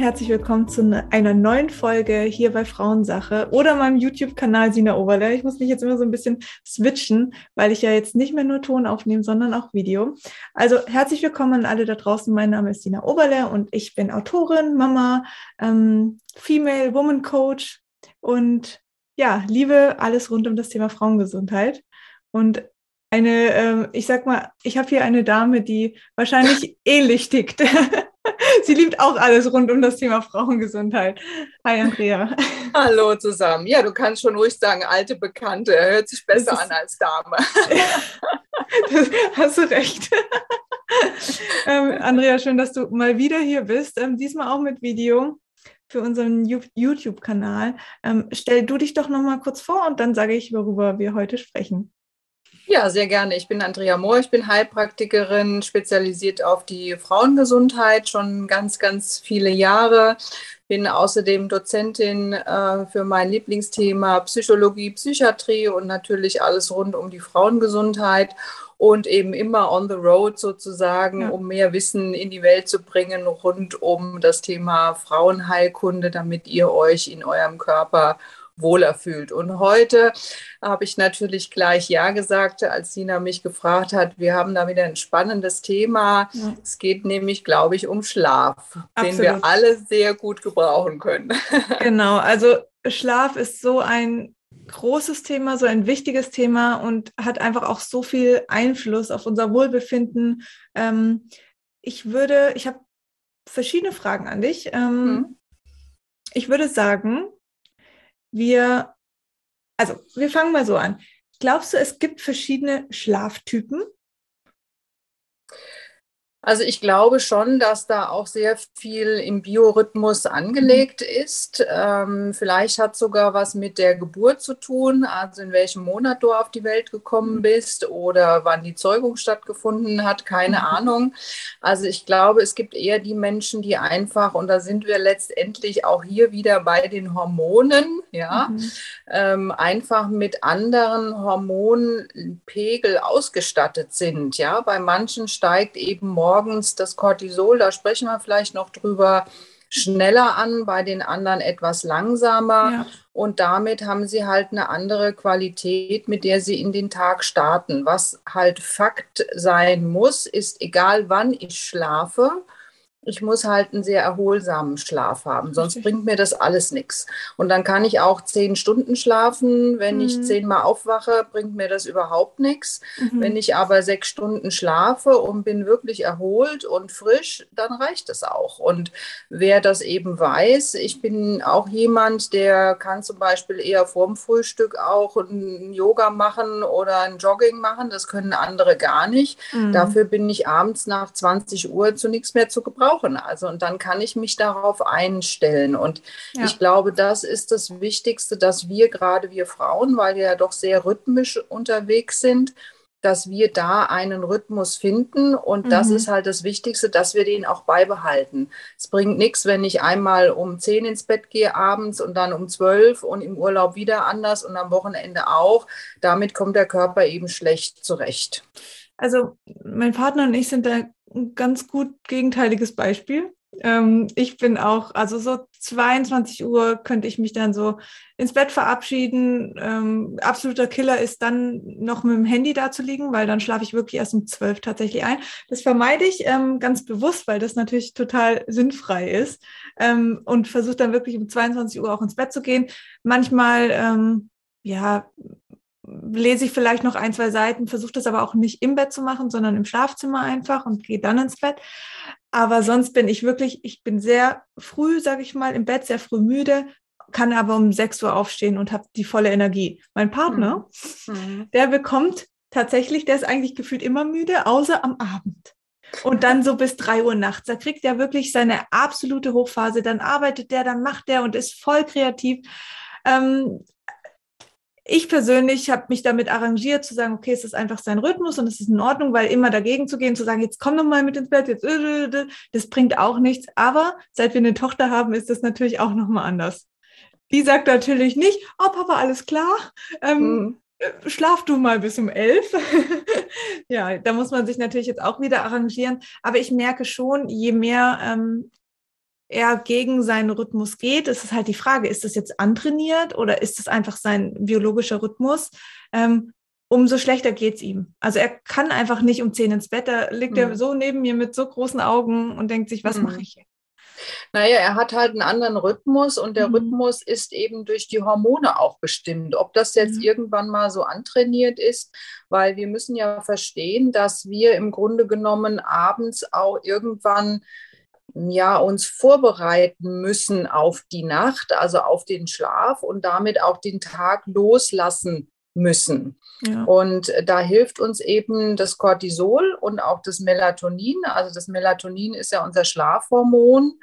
Herzlich willkommen zu ne-, einer neuen Folge hier bei Frauensache oder meinem YouTube-Kanal Sina Oberle. Ich muss mich jetzt immer so ein bisschen switchen, weil ich ja jetzt nicht mehr nur Ton aufnehme, sondern auch Video. Also herzlich willkommen an alle da draußen. Mein Name ist Sina Oberle und ich bin Autorin, Mama, ähm, Female Woman Coach und ja, liebe alles rund um das Thema Frauengesundheit. Und eine, ähm, ich sag mal, ich habe hier eine Dame, die wahrscheinlich ähnlich tickt. Sie liebt auch alles rund um das Thema Frauengesundheit. Hi, Andrea. Hallo zusammen. Ja, du kannst schon ruhig sagen, alte Bekannte. Er hört sich besser an als Dame. das hast du recht. ähm, Andrea, schön, dass du mal wieder hier bist. Ähm, diesmal auch mit Video für unseren YouTube-Kanal. Ähm, stell du dich doch noch mal kurz vor und dann sage ich, worüber wir heute sprechen. Ja, sehr gerne. Ich bin Andrea Mohr, ich bin Heilpraktikerin, spezialisiert auf die Frauengesundheit schon ganz, ganz viele Jahre. Bin außerdem Dozentin äh, für mein Lieblingsthema Psychologie, Psychiatrie und natürlich alles rund um die Frauengesundheit und eben immer on the road sozusagen, ja. um mehr Wissen in die Welt zu bringen rund um das Thema Frauenheilkunde, damit ihr euch in eurem Körper wohler fühlt. Und heute habe ich natürlich gleich Ja gesagt, als Sina mich gefragt hat. Wir haben da wieder ein spannendes Thema. Ja. Es geht nämlich, glaube ich, um Schlaf, Absolut. den wir alle sehr gut gebrauchen können. Genau, also Schlaf ist so ein großes Thema, so ein wichtiges Thema und hat einfach auch so viel Einfluss auf unser Wohlbefinden. Ähm, ich würde, ich habe verschiedene Fragen an dich. Ähm, mhm. Ich würde sagen, wir, also wir fangen mal so an. Glaubst du, es gibt verschiedene Schlaftypen? Also ich glaube schon, dass da auch sehr viel im Biorhythmus angelegt ist. Ähm, vielleicht hat sogar was mit der Geburt zu tun, also in welchem Monat du auf die Welt gekommen mhm. bist oder wann die Zeugung stattgefunden hat, keine mhm. Ahnung. Also ich glaube, es gibt eher die Menschen, die einfach, und da sind wir letztendlich auch hier wieder bei den Hormonen, ja, mhm. ähm, einfach mit anderen Hormonpegel ausgestattet sind. Ja, bei manchen steigt eben morgen morgens das Cortisol, da sprechen wir vielleicht noch drüber, schneller an, bei den anderen etwas langsamer. Ja. Und damit haben sie halt eine andere Qualität, mit der sie in den Tag starten. Was halt Fakt sein muss, ist, egal wann ich schlafe, ich muss halt einen sehr erholsamen Schlaf haben, sonst bringt mir das alles nichts. Und dann kann ich auch zehn Stunden schlafen. Wenn mhm. ich zehnmal aufwache, bringt mir das überhaupt nichts. Mhm. Wenn ich aber sechs Stunden schlafe und bin wirklich erholt und frisch, dann reicht es auch. Und wer das eben weiß, ich bin auch jemand, der kann zum Beispiel eher vorm Frühstück auch ein Yoga machen oder ein Jogging machen. Das können andere gar nicht. Mhm. Dafür bin ich abends nach 20 Uhr zu nichts mehr zu gebrauchen brauchen. Also und dann kann ich mich darauf einstellen. Und ja. ich glaube, das ist das Wichtigste, dass wir gerade wir Frauen, weil wir ja doch sehr rhythmisch unterwegs sind, dass wir da einen Rhythmus finden. Und mhm. das ist halt das Wichtigste, dass wir den auch beibehalten. Es bringt nichts, wenn ich einmal um zehn ins Bett gehe abends und dann um zwölf und im Urlaub wieder anders und am Wochenende auch. Damit kommt der Körper eben schlecht zurecht. Also mein Partner und ich sind da ein ganz gut gegenteiliges Beispiel. Ähm, ich bin auch, also so 22 Uhr könnte ich mich dann so ins Bett verabschieden. Ähm, absoluter Killer ist dann noch mit dem Handy da zu liegen, weil dann schlafe ich wirklich erst um 12 tatsächlich ein. Das vermeide ich ähm, ganz bewusst, weil das natürlich total sinnfrei ist ähm, und versuche dann wirklich um 22 Uhr auch ins Bett zu gehen. Manchmal, ähm, ja, lese ich vielleicht noch ein, zwei Seiten, versuche das aber auch nicht im Bett zu machen, sondern im Schlafzimmer einfach und gehe dann ins Bett. Aber sonst bin ich wirklich, ich bin sehr früh, sage ich mal, im Bett, sehr früh müde, kann aber um 6 Uhr aufstehen und habe die volle Energie. Mein Partner, mhm. der bekommt tatsächlich, der ist eigentlich gefühlt immer müde, außer am Abend. Und dann so bis drei Uhr nachts. Da kriegt er wirklich seine absolute Hochphase. Dann arbeitet der, dann macht der und ist voll kreativ. Ähm, ich persönlich habe mich damit arrangiert, zu sagen, okay, es ist einfach sein Rhythmus und es ist in Ordnung, weil immer dagegen zu gehen, zu sagen, jetzt komm doch mal mit ins Bett, jetzt, äh, äh, äh, das bringt auch nichts. Aber seit wir eine Tochter haben, ist das natürlich auch nochmal anders. Die sagt natürlich nicht, oh Papa, alles klar, ähm, mhm. schlaf du mal bis um elf. ja, da muss man sich natürlich jetzt auch wieder arrangieren. Aber ich merke schon, je mehr ähm, er gegen seinen Rhythmus geht. Es ist halt die Frage, ist das jetzt antrainiert oder ist es einfach sein biologischer Rhythmus? Ähm, umso schlechter geht's ihm. Also er kann einfach nicht um zehn ins Bett. Da liegt mhm. er so neben mir mit so großen Augen und denkt sich, was mhm. mache ich hier? Naja, er hat halt einen anderen Rhythmus und der mhm. Rhythmus ist eben durch die Hormone auch bestimmt. Ob das jetzt mhm. irgendwann mal so antrainiert ist, weil wir müssen ja verstehen, dass wir im Grunde genommen abends auch irgendwann ja, uns vorbereiten müssen auf die Nacht, also auf den Schlaf und damit auch den Tag loslassen müssen. Ja. Und da hilft uns eben das Cortisol und auch das Melatonin. Also das Melatonin ist ja unser Schlafhormon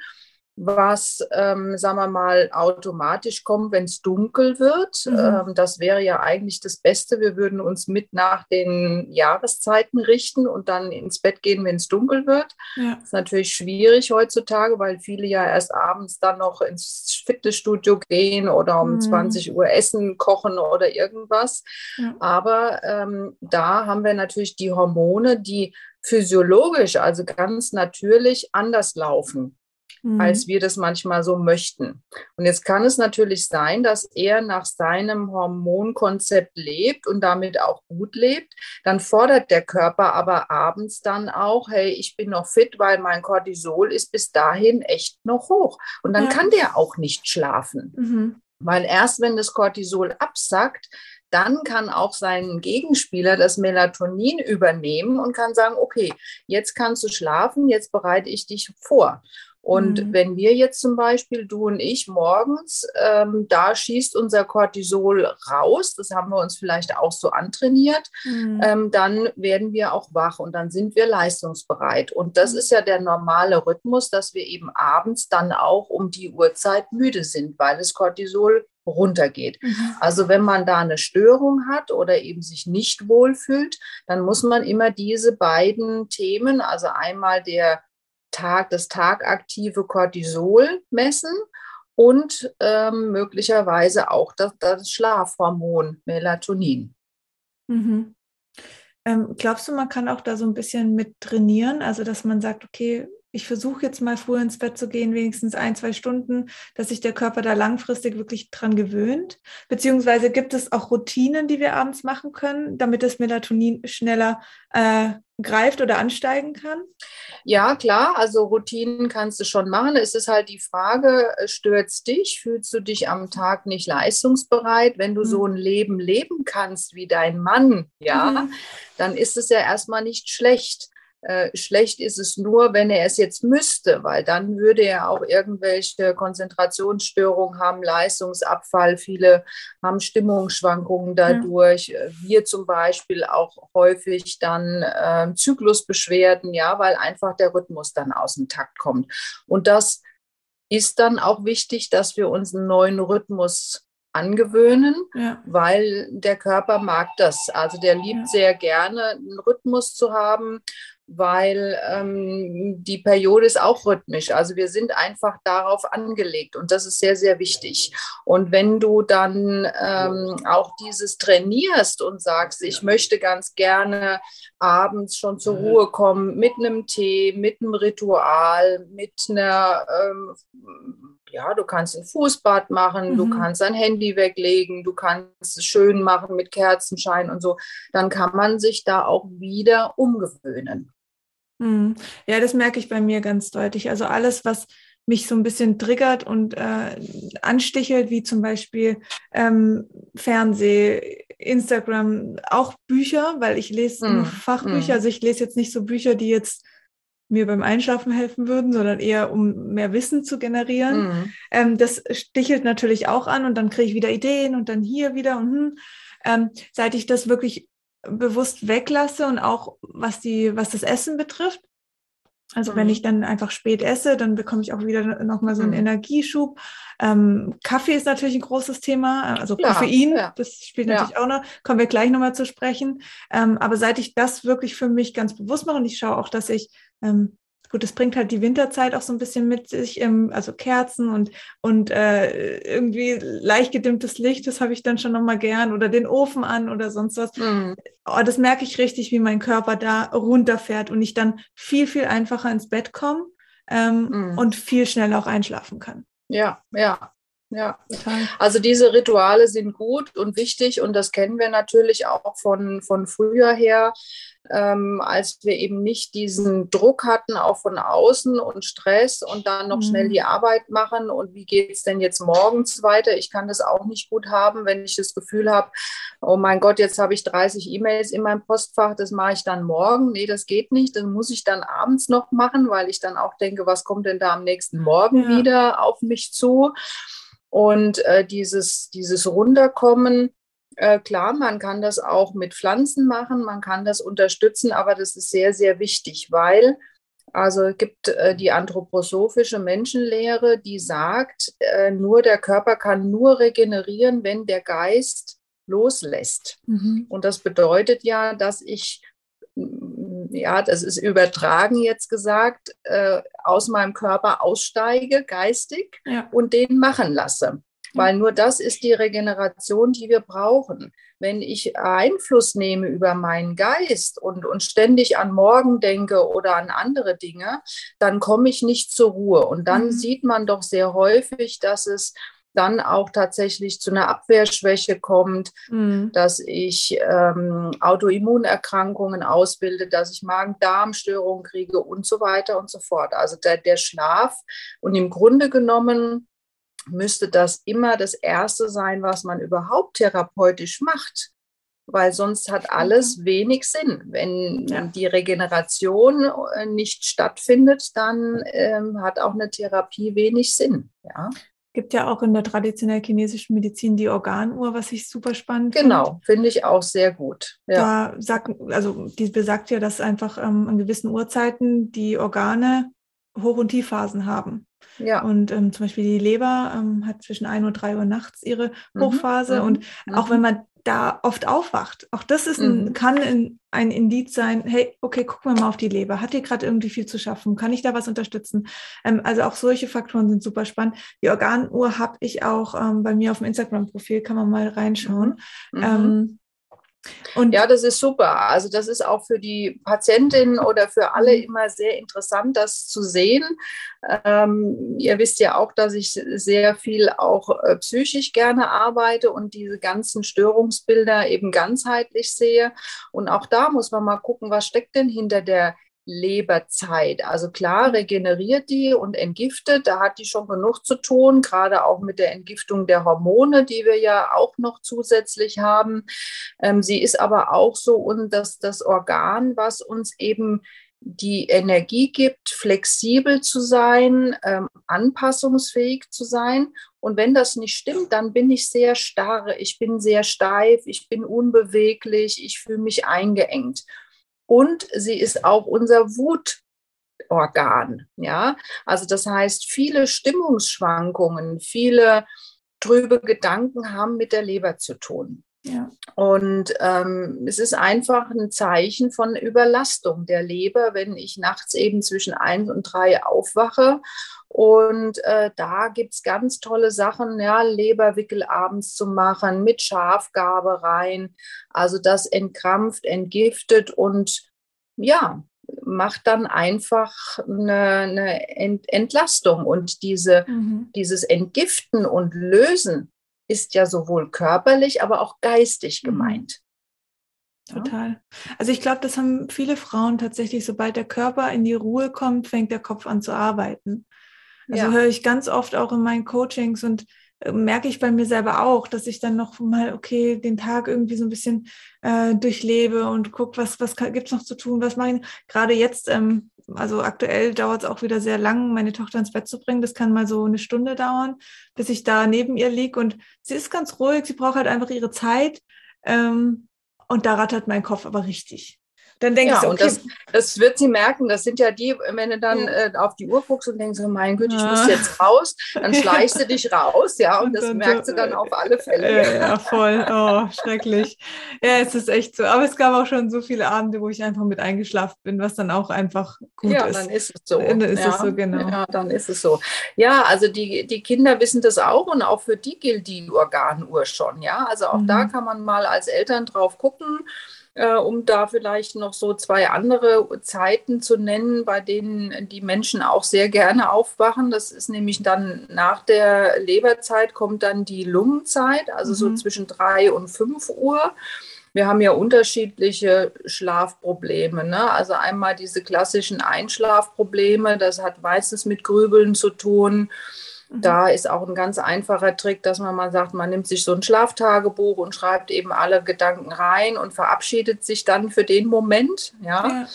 was, ähm, sagen wir mal, automatisch kommt, wenn es dunkel wird. Mhm. Ähm, das wäre ja eigentlich das Beste. Wir würden uns mit nach den Jahreszeiten richten und dann ins Bett gehen, wenn es dunkel wird. Ja. Das ist natürlich schwierig heutzutage, weil viele ja erst abends dann noch ins Fitnessstudio gehen oder um mhm. 20 Uhr essen, kochen oder irgendwas. Ja. Aber ähm, da haben wir natürlich die Hormone, die physiologisch, also ganz natürlich anders laufen mhm. als wir das manchmal so möchten. Und jetzt kann es natürlich sein, dass er nach seinem Hormonkonzept lebt und damit auch gut lebt. Dann fordert der Körper aber abends dann auch, hey, ich bin noch fit, weil mein Cortisol ist bis dahin echt noch hoch. Und dann ja. kann der auch nicht schlafen. Mhm. Weil erst wenn das Cortisol absackt, dann kann auch sein Gegenspieler das Melatonin übernehmen und kann sagen, okay, jetzt kannst du schlafen, jetzt bereite ich dich vor. Und mhm. wenn wir jetzt zum Beispiel, du und ich, morgens, ähm, da schießt unser Cortisol raus, das haben wir uns vielleicht auch so antrainiert, mhm. ähm, dann werden wir auch wach und dann sind wir leistungsbereit. Und das mhm. ist ja der normale Rhythmus, dass wir eben abends dann auch um die Uhrzeit müde sind, weil das Cortisol runtergeht. Mhm. Also wenn man da eine Störung hat oder eben sich nicht wohlfühlt, dann muss man immer diese beiden Themen, also einmal der Tag, das tagaktive Cortisol messen und ähm, möglicherweise auch das, das Schlafhormon Melatonin. Mhm. Ähm, glaubst du, man kann auch da so ein bisschen mit trainieren? Also, dass man sagt, okay, ich versuche jetzt mal früher ins Bett zu gehen, wenigstens ein, zwei Stunden, dass sich der Körper da langfristig wirklich dran gewöhnt? Beziehungsweise gibt es auch Routinen, die wir abends machen können, damit das Melatonin schneller äh, greift oder ansteigen kann? Ja, klar, also Routinen kannst du schon machen. Es ist halt die Frage, äh, stört es dich? Fühlst du dich am Tag nicht leistungsbereit? Wenn du mhm. so ein Leben leben kannst wie dein Mann, ja, mhm. dann ist es ja erstmal nicht schlecht. Äh, schlecht ist es nur, wenn er es jetzt müsste, weil dann würde er auch irgendwelche Konzentrationsstörungen haben, Leistungsabfall. Viele haben Stimmungsschwankungen dadurch. Ja. Wir zum Beispiel auch häufig dann äh, Zyklusbeschwerden, ja, weil einfach der Rhythmus dann aus dem Takt kommt. Und das ist dann auch wichtig, dass wir uns einen neuen Rhythmus angewöhnen, ja. weil der Körper mag das. Also der liebt ja. sehr gerne, einen Rhythmus zu haben weil ähm, die Periode ist auch rhythmisch. Also wir sind einfach darauf angelegt und das ist sehr, sehr wichtig. Und wenn du dann ähm, auch dieses trainierst und sagst, ich möchte ganz gerne abends schon zur Ruhe kommen mit einem Tee, mit einem Ritual, mit einer, ähm, ja, du kannst ein Fußbad machen, mhm. du kannst dein Handy weglegen, du kannst es schön machen mit Kerzenschein und so, dann kann man sich da auch wieder umgewöhnen. Mhm. Ja, das merke ich bei mir ganz deutlich. Also alles, was mich so ein bisschen triggert und äh, anstichelt, wie zum Beispiel ähm, Fernseh, Instagram, auch Bücher, weil ich lese mm, nur Fachbücher. Mm. Also ich lese jetzt nicht so Bücher, die jetzt mir beim Einschlafen helfen würden, sondern eher um mehr Wissen zu generieren. Mm. Ähm, das stichelt natürlich auch an und dann kriege ich wieder Ideen und dann hier wieder und hm. ähm, seit ich das wirklich bewusst weglasse und auch was die, was das Essen betrifft. Also mhm. wenn ich dann einfach spät esse, dann bekomme ich auch wieder nochmal so einen mhm. Energieschub. Ähm, Kaffee ist natürlich ein großes Thema, also ja, Koffein, ja. das spielt natürlich ja. auch noch, kommen wir gleich nochmal zu sprechen. Ähm, aber seit ich das wirklich für mich ganz bewusst mache und ich schaue auch, dass ich ähm, gut, es bringt halt die Winterzeit auch so ein bisschen mit sich, ähm, also Kerzen und, und äh, irgendwie leicht gedimmtes Licht, das habe ich dann schon nochmal gern oder den Ofen an oder sonst was. Mhm. Oh, das merke ich richtig, wie mein Körper da runterfährt und ich dann viel, viel einfacher ins Bett komme. ähm, mhm. und viel schneller auch einschlafen kann. Ja, ja. Ja, also diese Rituale sind gut und wichtig und das kennen wir natürlich auch von, von früher her, ähm, als wir eben nicht diesen Druck hatten, auch von außen und Stress und dann noch mhm. schnell die Arbeit machen und wie geht es denn jetzt morgens weiter? Ich kann das auch nicht gut haben, wenn ich das Gefühl habe, oh mein Gott, jetzt habe ich 30 E-Mails in meinem Postfach, das mache ich dann morgen. Nee, das geht nicht, das muss ich dann abends noch machen, weil ich dann auch denke, was kommt denn da am nächsten Morgen ja. wieder auf mich zu? Und äh, dieses, dieses Runterkommen, äh, klar, man kann das auch mit Pflanzen machen, man kann das unterstützen, aber das ist sehr, sehr wichtig, weil also es gibt äh, die anthroposophische Menschenlehre, die sagt, äh, nur der Körper kann nur regenerieren, wenn der Geist loslässt. Mhm. Und das bedeutet ja, dass ich ja, das ist übertragen jetzt gesagt, äh, aus meinem Körper aussteige, geistig, ja. und den machen lasse. Weil nur das ist die Regeneration, die wir brauchen. Wenn ich Einfluss nehme über meinen Geist und, und ständig an morgen denke oder an andere Dinge, dann komme ich nicht zur Ruhe. Und dann mhm. sieht man doch sehr häufig, dass es dann auch tatsächlich zu einer Abwehrschwäche kommt, mhm. dass ich ähm, Autoimmunerkrankungen ausbilde, dass ich Magen-Darm-Störungen kriege und so weiter und so fort. Also der, der Schlaf und im Grunde genommen müsste das immer das Erste sein, was man überhaupt therapeutisch macht weil sonst hat alles wenig Sinn. Wenn ja. die Regeneration äh, nicht stattfindet, dann ähm, hat auch eine Therapie wenig Sinn. Ja gibt ja auch in der traditionell chinesischen Medizin die Organuhr, was ich super spannend finde. Genau, finde ich auch sehr gut. Ja. Da sagt, also die besagt ja, dass einfach ähm, an gewissen Uhrzeiten die Organe Hoch- und Tiefphasen haben. Ja. Und ähm, zum Beispiel die Leber ähm, hat zwischen 1 und 3 Uhr nachts ihre mhm, Hochphase. Mhm. Und mhm. auch wenn man da oft aufwacht. Auch das ist ein, mhm. kann ein, ein Indiz sein, hey, okay, gucken wir mal auf die Leber. Hat die gerade irgendwie viel zu schaffen? Kann ich da was unterstützen? Ähm, also auch solche Faktoren sind super spannend. Die Organuhr habe ich auch ähm, bei mir auf dem Instagram-Profil, kann man mal reinschauen. Und ja, das ist super. Also das ist auch für die Patientin oder für alle mhm. immer sehr interessant, das zu sehen. Ähm, ihr wisst ja auch, dass ich sehr viel auch äh, psychisch gerne arbeite und diese ganzen Störungsbilder eben ganzheitlich sehe. Und auch da muss man mal gucken, was steckt denn hinter der Leberzeit. Also klar regeneriert die und entgiftet, da hat die schon genug zu tun, gerade auch mit der Entgiftung der Hormone, die wir ja auch noch zusätzlich haben. Ähm, sie ist aber auch so und das, das Organ, was uns eben die Energie gibt, flexibel zu sein, ähm, anpassungsfähig zu sein. Und wenn das nicht stimmt, dann bin ich sehr starr, ich bin sehr steif, ich bin unbeweglich, ich fühle mich eingeengt und sie ist auch unser Wutorgan. Ja, also das heißt, viele Stimmungsschwankungen, viele trübe Gedanken haben mit der Leber zu tun. Ja. Und ähm, es ist einfach ein Zeichen von Überlastung der Leber, wenn ich nachts eben zwischen eins und drei aufwache. Und äh, da gibt es ganz tolle Sachen, ja, Leberwickel abends zu machen, mit Schafgabe rein. Also das entkrampft, entgiftet und ja, macht dann einfach eine, eine Entlastung. Und diese, mhm. dieses Entgiften und Lösen ist ja sowohl körperlich, aber auch geistig mhm. gemeint. Total. Also ich glaube, das haben viele Frauen tatsächlich, sobald der Körper in die Ruhe kommt, fängt der Kopf an zu arbeiten. Also ja. höre ich ganz oft auch in meinen Coachings und äh, merke ich bei mir selber auch, dass ich dann noch mal, okay, den Tag irgendwie so ein bisschen äh, durchlebe und gucke, was, was gibt es noch zu tun, was mache ich. Gerade jetzt, ähm, also aktuell dauert es auch wieder sehr lang, meine Tochter ins Bett zu bringen. Das kann mal so eine Stunde dauern, bis ich da neben ihr liege. Und sie ist ganz ruhig, sie braucht halt einfach ihre Zeit. Ähm, und da rattert mein Kopf aber richtig. Dann denke ja, ich okay. Und das, das, wird sie merken. Das sind ja die, wenn du dann ja. äh, auf die Uhr guckst und denkst, mein Gott, ich muss jetzt raus, dann schleichst du dich raus, ja, und, und das merkt sie dann auf alle Fälle. Ja, ja, voll. Oh, schrecklich. Ja, es ist echt so. Aber es gab auch schon so viele Abende, wo ich einfach mit eingeschlafen bin, was dann auch einfach gut ja, ist. Ja, dann ist es so. Dann ist es so, genau. Ja, dann ist es so. Ja, also die, die Kinder wissen das auch und auch für die gilt die Organuhr schon, ja. Also auch mhm. da kann man mal als Eltern drauf gucken äh, um da vielleicht noch so zwei andere Zeiten zu nennen, bei denen die Menschen auch sehr gerne aufwachen. Das ist nämlich dann nach der Leberzeit kommt dann die Lungenzeit, also mhm. so zwischen drei und fünf Uhr. Wir haben ja unterschiedliche Schlafprobleme. Ne? Also einmal diese klassischen Einschlafprobleme, das hat meistens mit Grübeln zu tun. Mhm. Da ist auch ein ganz einfacher Trick, dass man mal sagt, man nimmt sich so ein Schlaftagebuch und schreibt eben alle Gedanken rein und verabschiedet sich dann für den Moment. Ja. ja.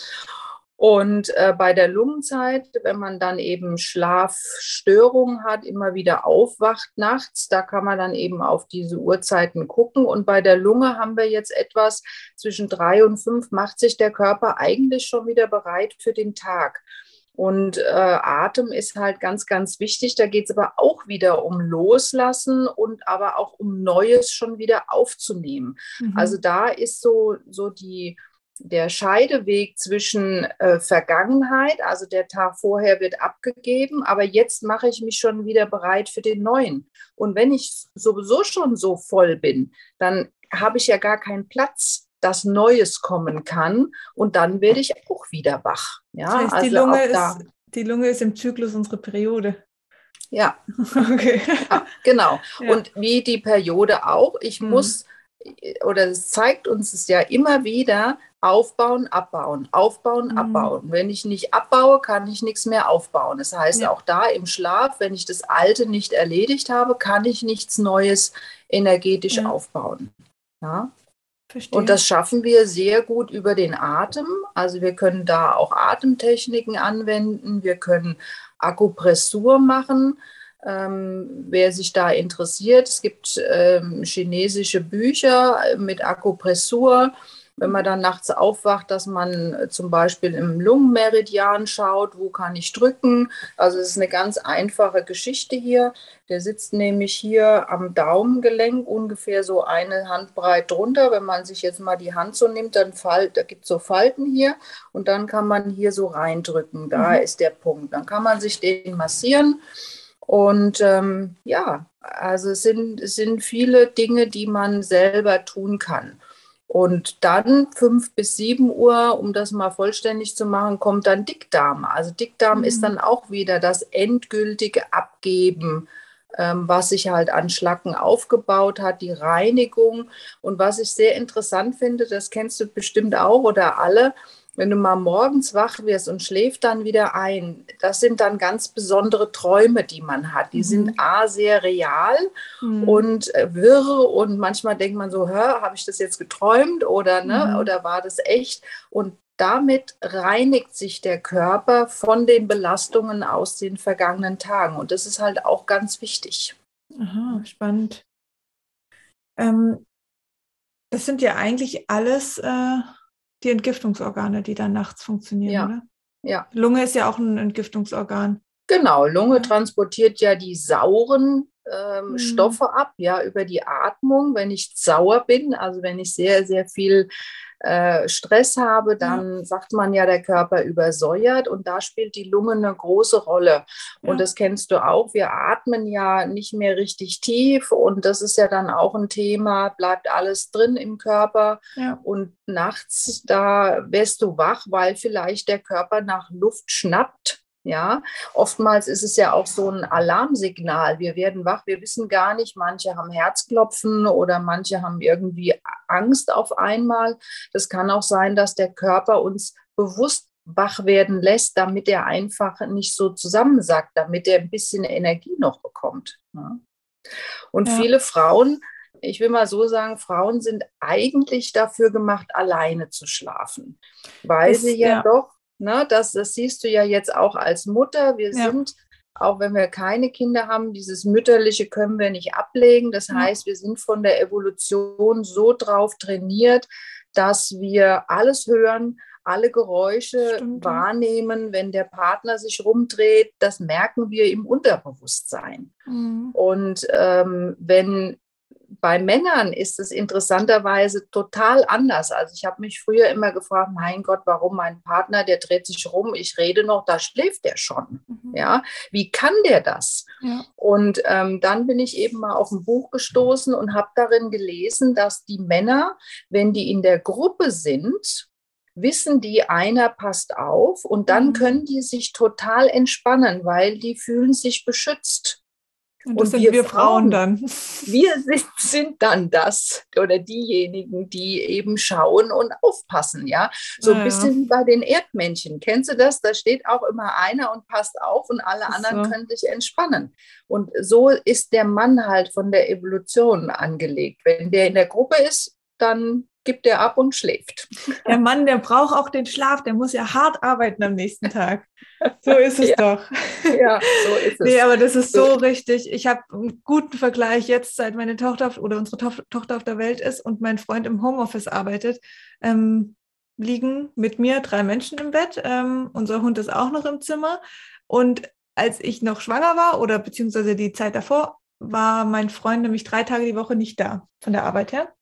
Und äh, bei der Lungenzeit, wenn man dann eben Schlafstörungen hat, immer wieder aufwacht nachts, da kann man dann eben auf diese Uhrzeiten gucken. Und bei der Lunge haben wir jetzt etwas zwischen drei und fünf, macht sich der Körper eigentlich schon wieder bereit für den Tag. Und äh, Atem ist halt ganz, ganz wichtig. Da geht es aber auch wieder um Loslassen und aber auch um Neues schon wieder aufzunehmen. Mhm. Also da ist so, so die, der Scheideweg zwischen äh, Vergangenheit, also der Tag vorher wird abgegeben, aber jetzt mache ich mich schon wieder bereit für den neuen. Und wenn ich sowieso schon so voll bin, dann habe ich ja gar keinen Platz dass Neues kommen kann und dann werde ich auch wieder wach. Ja, das heißt, also die, Lunge ist, die Lunge ist im Zyklus unsere Periode. Ja, okay. Ja, genau. Ja. Und wie die Periode auch, ich mhm. muss, oder es zeigt uns es ja immer wieder, aufbauen, abbauen, aufbauen, mhm. abbauen. Wenn ich nicht abbaue, kann ich nichts mehr aufbauen. Das heißt, ja. auch da im Schlaf, wenn ich das Alte nicht erledigt habe, kann ich nichts Neues energetisch aufbauen. Ja. Verstehe. Und das schaffen wir sehr gut über den Atem. Also wir können da auch Atemtechniken anwenden. Wir können Akupressur machen. Ähm, wer sich da interessiert, es gibt ähm, chinesische Bücher mit Akupressur wenn man dann nachts aufwacht, dass man äh, zum Beispiel im Lungenmeridian schaut, wo kann ich drücken. Also es ist eine ganz einfache Geschichte hier. Der sitzt nämlich hier am Daumengelenk, ungefähr so eine Handbreit drunter. Wenn man sich jetzt mal die Hand so nimmt, dann da gibt es so Falten hier und dann kann man hier so reindrücken. Da mhm. ist der Punkt. Dann kann man sich den massieren. Und ähm, ja, also es sind, es sind viele Dinge, die man selber tun kann. Und dann fünf bis sieben Uhr, um das mal vollständig zu machen, kommt dann Dickdarm. Also Dickdarm mhm. ist dann auch wieder das endgültige Abgeben, ähm, was sich halt an Schlacken aufgebaut hat, die Reinigung. Und was ich sehr interessant finde, das kennst du bestimmt auch oder alle, wenn du mal morgens wach wirst und schläft dann wieder ein, das sind dann ganz besondere Träume, die man hat. Die mhm. sind A, sehr real mhm. und äh, wirr und manchmal denkt man so, habe ich das jetzt geträumt oder, ne, mhm. oder war das echt? Und damit reinigt sich der Körper von den Belastungen aus den vergangenen Tagen. Und das ist halt auch ganz wichtig. Aha, spannend. Ähm, das sind ja eigentlich alles äh die Entgiftungsorgane, die dann nachts funktionieren, ja. oder? Ja. Lunge ist ja auch ein Entgiftungsorgan. Genau, Lunge transportiert ja die sauren ähm, mhm. Stoffe ab, ja, über die Atmung. Wenn ich sauer bin, also wenn ich sehr, sehr viel äh, Stress habe, dann ja. sagt man ja, der Körper übersäuert und da spielt die Lunge eine große Rolle. Ja. Und das kennst du auch. Wir atmen ja nicht mehr richtig tief und das ist ja dann auch ein Thema, bleibt alles drin im Körper ja. und nachts, da wirst du wach, weil vielleicht der Körper nach Luft schnappt ja, oftmals ist es ja auch so ein Alarmsignal. Wir werden wach, wir wissen gar nicht, manche haben Herzklopfen oder manche haben irgendwie Angst auf einmal. Das kann auch sein, dass der Körper uns bewusst wach werden lässt, damit er einfach nicht so zusammensackt, damit er ein bisschen Energie noch bekommt. Ja. Und ja. viele Frauen, ich will mal so sagen, Frauen sind eigentlich dafür gemacht, alleine zu schlafen, weil das, sie ja, ja doch Ne, das, das siehst du ja jetzt auch als Mutter. Wir ja. sind, auch wenn wir keine Kinder haben, dieses Mütterliche können wir nicht ablegen. Das ja. heißt, wir sind von der Evolution so drauf trainiert, dass wir alles hören, alle Geräusche Stimmt. wahrnehmen, wenn der Partner sich rumdreht, das merken wir im Unterbewusstsein. Mhm. Und ähm, wenn bei Männern ist es interessanterweise total anders. Also ich habe mich früher immer gefragt, mein Gott, warum mein Partner, der dreht sich rum, ich rede noch, da schläft der schon. Mhm. Ja, wie kann der das? Ja. Und ähm, dann bin ich eben mal auf ein Buch gestoßen und habe darin gelesen, dass die Männer, wenn die in der Gruppe sind, wissen die, einer passt auf und dann mhm. können die sich total entspannen, weil die fühlen sich beschützt. Und das und sind wir, wir Frauen, Frauen, dann. Wir sind, sind, dann das oder diejenigen, die eben schauen und aufpassen, ja. So ein bisschen wie bei den Erdmännchen. Kennst du das? Da steht auch immer einer und passt auf und alle anderen so. können sich entspannen. Und so ist der Mann halt von der Evolution angelegt. Wenn der in der Gruppe ist, dann gibt er ab und schläft. Der Mann, der braucht auch den Schlaf, der muss ja hart arbeiten am nächsten Tag. So ist es ja. doch. Ja, so ist es. Nee, aber das ist so, so richtig. Ich habe einen guten Vergleich jetzt, seit meine Tochter oder unsere to Tochter auf der Welt ist und mein Freund im Homeoffice arbeitet. Ähm, liegen mit mir drei Menschen im Bett. Ähm, unser Hund ist auch noch im Zimmer. Und als ich noch schwanger war oder beziehungsweise die Zeit davor, war mein Freund nämlich drei Tage die Woche nicht da von der Arbeit her.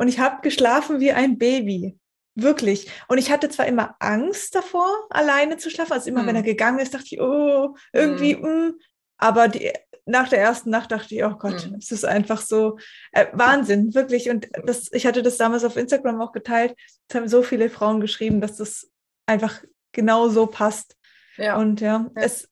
Und ich habe geschlafen wie ein Baby. Wirklich. Und ich hatte zwar immer Angst davor, alleine zu schlafen. Also immer, hm. wenn er gegangen ist, dachte ich, oh, irgendwie, hm. mh. aber die, nach der ersten Nacht dachte ich, oh Gott, hm. es ist einfach so äh, Wahnsinn, wirklich. Und das, ich hatte das damals auf Instagram auch geteilt. Es haben so viele Frauen geschrieben, dass das einfach genau so passt. Ja. Und ja, ja. es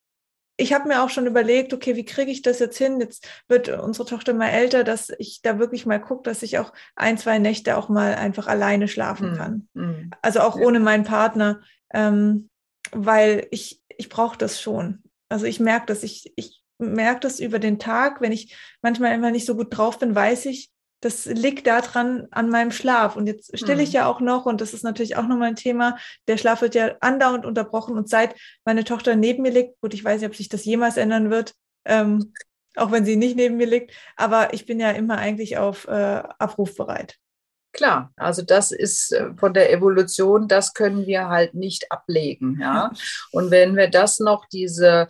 ich habe mir auch schon überlegt, okay, wie kriege ich das jetzt hin? Jetzt wird unsere Tochter mal älter, dass ich da wirklich mal gucke, dass ich auch ein, zwei Nächte auch mal einfach alleine schlafen hm, kann. Mhm. Also auch ja. ohne meinen Partner, ähm, weil ich, ich brauche das schon. Also ich merke das, ich, ich merke das über den Tag, wenn ich manchmal immer nicht so gut drauf bin, weiß ich, das liegt daran an meinem Schlaf. Und jetzt stille ich mhm. ja auch noch, und das ist natürlich auch nochmal ein Thema. Der Schlaf wird ja andauernd unterbrochen. Und seit meine Tochter neben mir liegt, gut, ich weiß nicht, ob sich das jemals ändern wird, ähm, auch wenn sie nicht neben mir liegt, aber ich bin ja immer eigentlich auf äh, Abruf bereit. Klar, also das ist äh, von der Evolution, das können wir halt nicht ablegen. Ja? Und wenn wir das noch, diese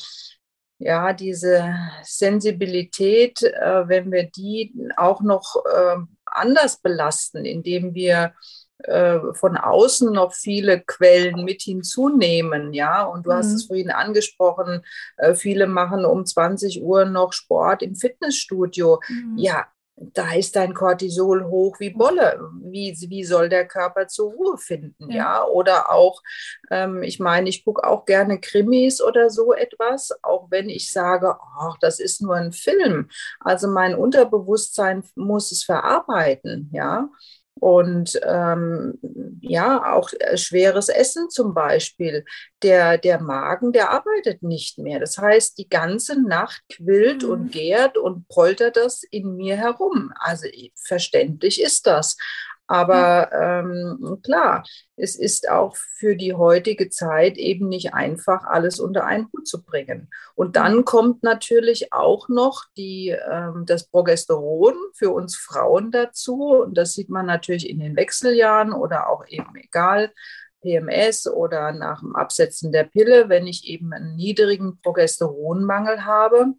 ja, diese Sensibilität, äh, wenn wir die auch noch äh, anders belasten, indem wir äh, von außen noch viele Quellen mit hinzunehmen, ja. Und du mhm. hast es vorhin angesprochen, äh, viele machen um 20 Uhr noch Sport im Fitnessstudio. Mhm. Ja, da ist dein Cortisol hoch wie Bolle. Wie, wie soll der Körper zur Ruhe finden? Ja, ja? oder auch, ähm, ich meine, ich gucke auch gerne Krimis oder so etwas, auch wenn ich sage, ach, das ist nur ein Film. Also mein Unterbewusstsein muss es verarbeiten, ja. Und ähm, ja, auch äh, schweres Essen zum Beispiel. Der, der Magen, der arbeitet nicht mehr. Das heißt, die ganze Nacht quillt mhm. und gärt und poltert das in mir herum. Also verständlich ist das. Aber ähm, klar, es ist auch für die heutige Zeit eben nicht einfach, alles unter einen Hut zu bringen. Und dann kommt natürlich auch noch die, ähm, das Progesteron für uns Frauen dazu. Und das sieht man natürlich in den Wechseljahren oder auch eben egal, PMS oder nach dem Absetzen der Pille, wenn ich eben einen niedrigen Progesteronmangel habe.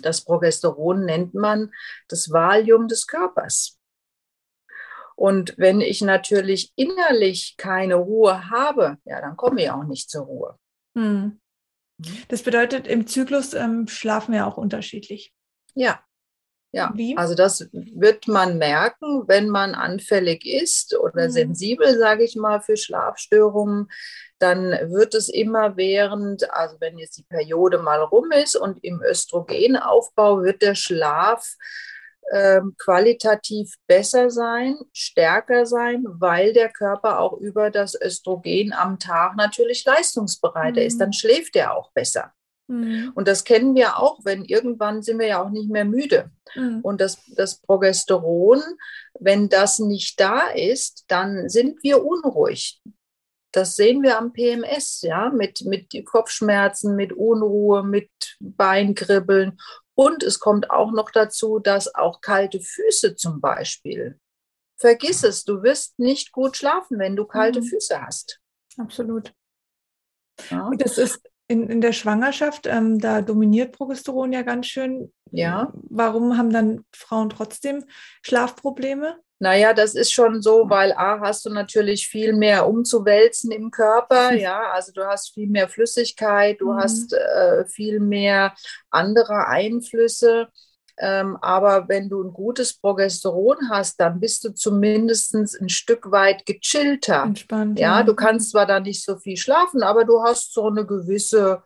Das Progesteron nennt man das Valium des Körpers. Und wenn ich natürlich innerlich keine Ruhe habe, ja, dann komme ich auch nicht zur Ruhe. Hm. Mhm. Das bedeutet, im Zyklus ähm, schlafen wir auch unterschiedlich. Ja. Ja, Wie? also das wird man merken, wenn man anfällig ist oder mhm. sensibel, sage ich mal, für Schlafstörungen, dann wird es immer während, also wenn jetzt die Periode mal rum ist und im Östrogenaufbau wird der Schlaf ähm, qualitativ besser sein, stärker sein, weil der Körper auch über das Östrogen am Tag natürlich leistungsbereiter mhm. ist. Dann schläft er auch besser. Mhm. Und das kennen wir auch, wenn irgendwann sind wir ja auch nicht mehr müde. Mhm. Und das, das Progesteron, wenn das nicht da ist, dann sind wir unruhig. Das sehen wir am PMS, ja, mit, mit Kopfschmerzen, mit Unruhe, mit Beinkribbeln. Und es kommt auch noch dazu, dass auch kalte Füße zum Beispiel, vergiss es, du wirst nicht gut schlafen, wenn du kalte mhm. Füße hast. Absolut. Ja. Und das ist in, in der Schwangerschaft, ähm, da dominiert Progesteron ja ganz schön. Ja. Warum haben dann Frauen trotzdem Schlafprobleme? Naja, das ist schon so, weil A, hast du natürlich viel mehr umzuwälzen im Körper, ja, also du hast viel mehr Flüssigkeit, du mhm. hast äh, viel mehr andere Einflüsse. Ähm, aber wenn du ein gutes Progesteron hast, dann bist du zumindest ein Stück weit gechillter. Entspannt. Ja, du kannst zwar da nicht so viel schlafen, aber du hast so eine gewisse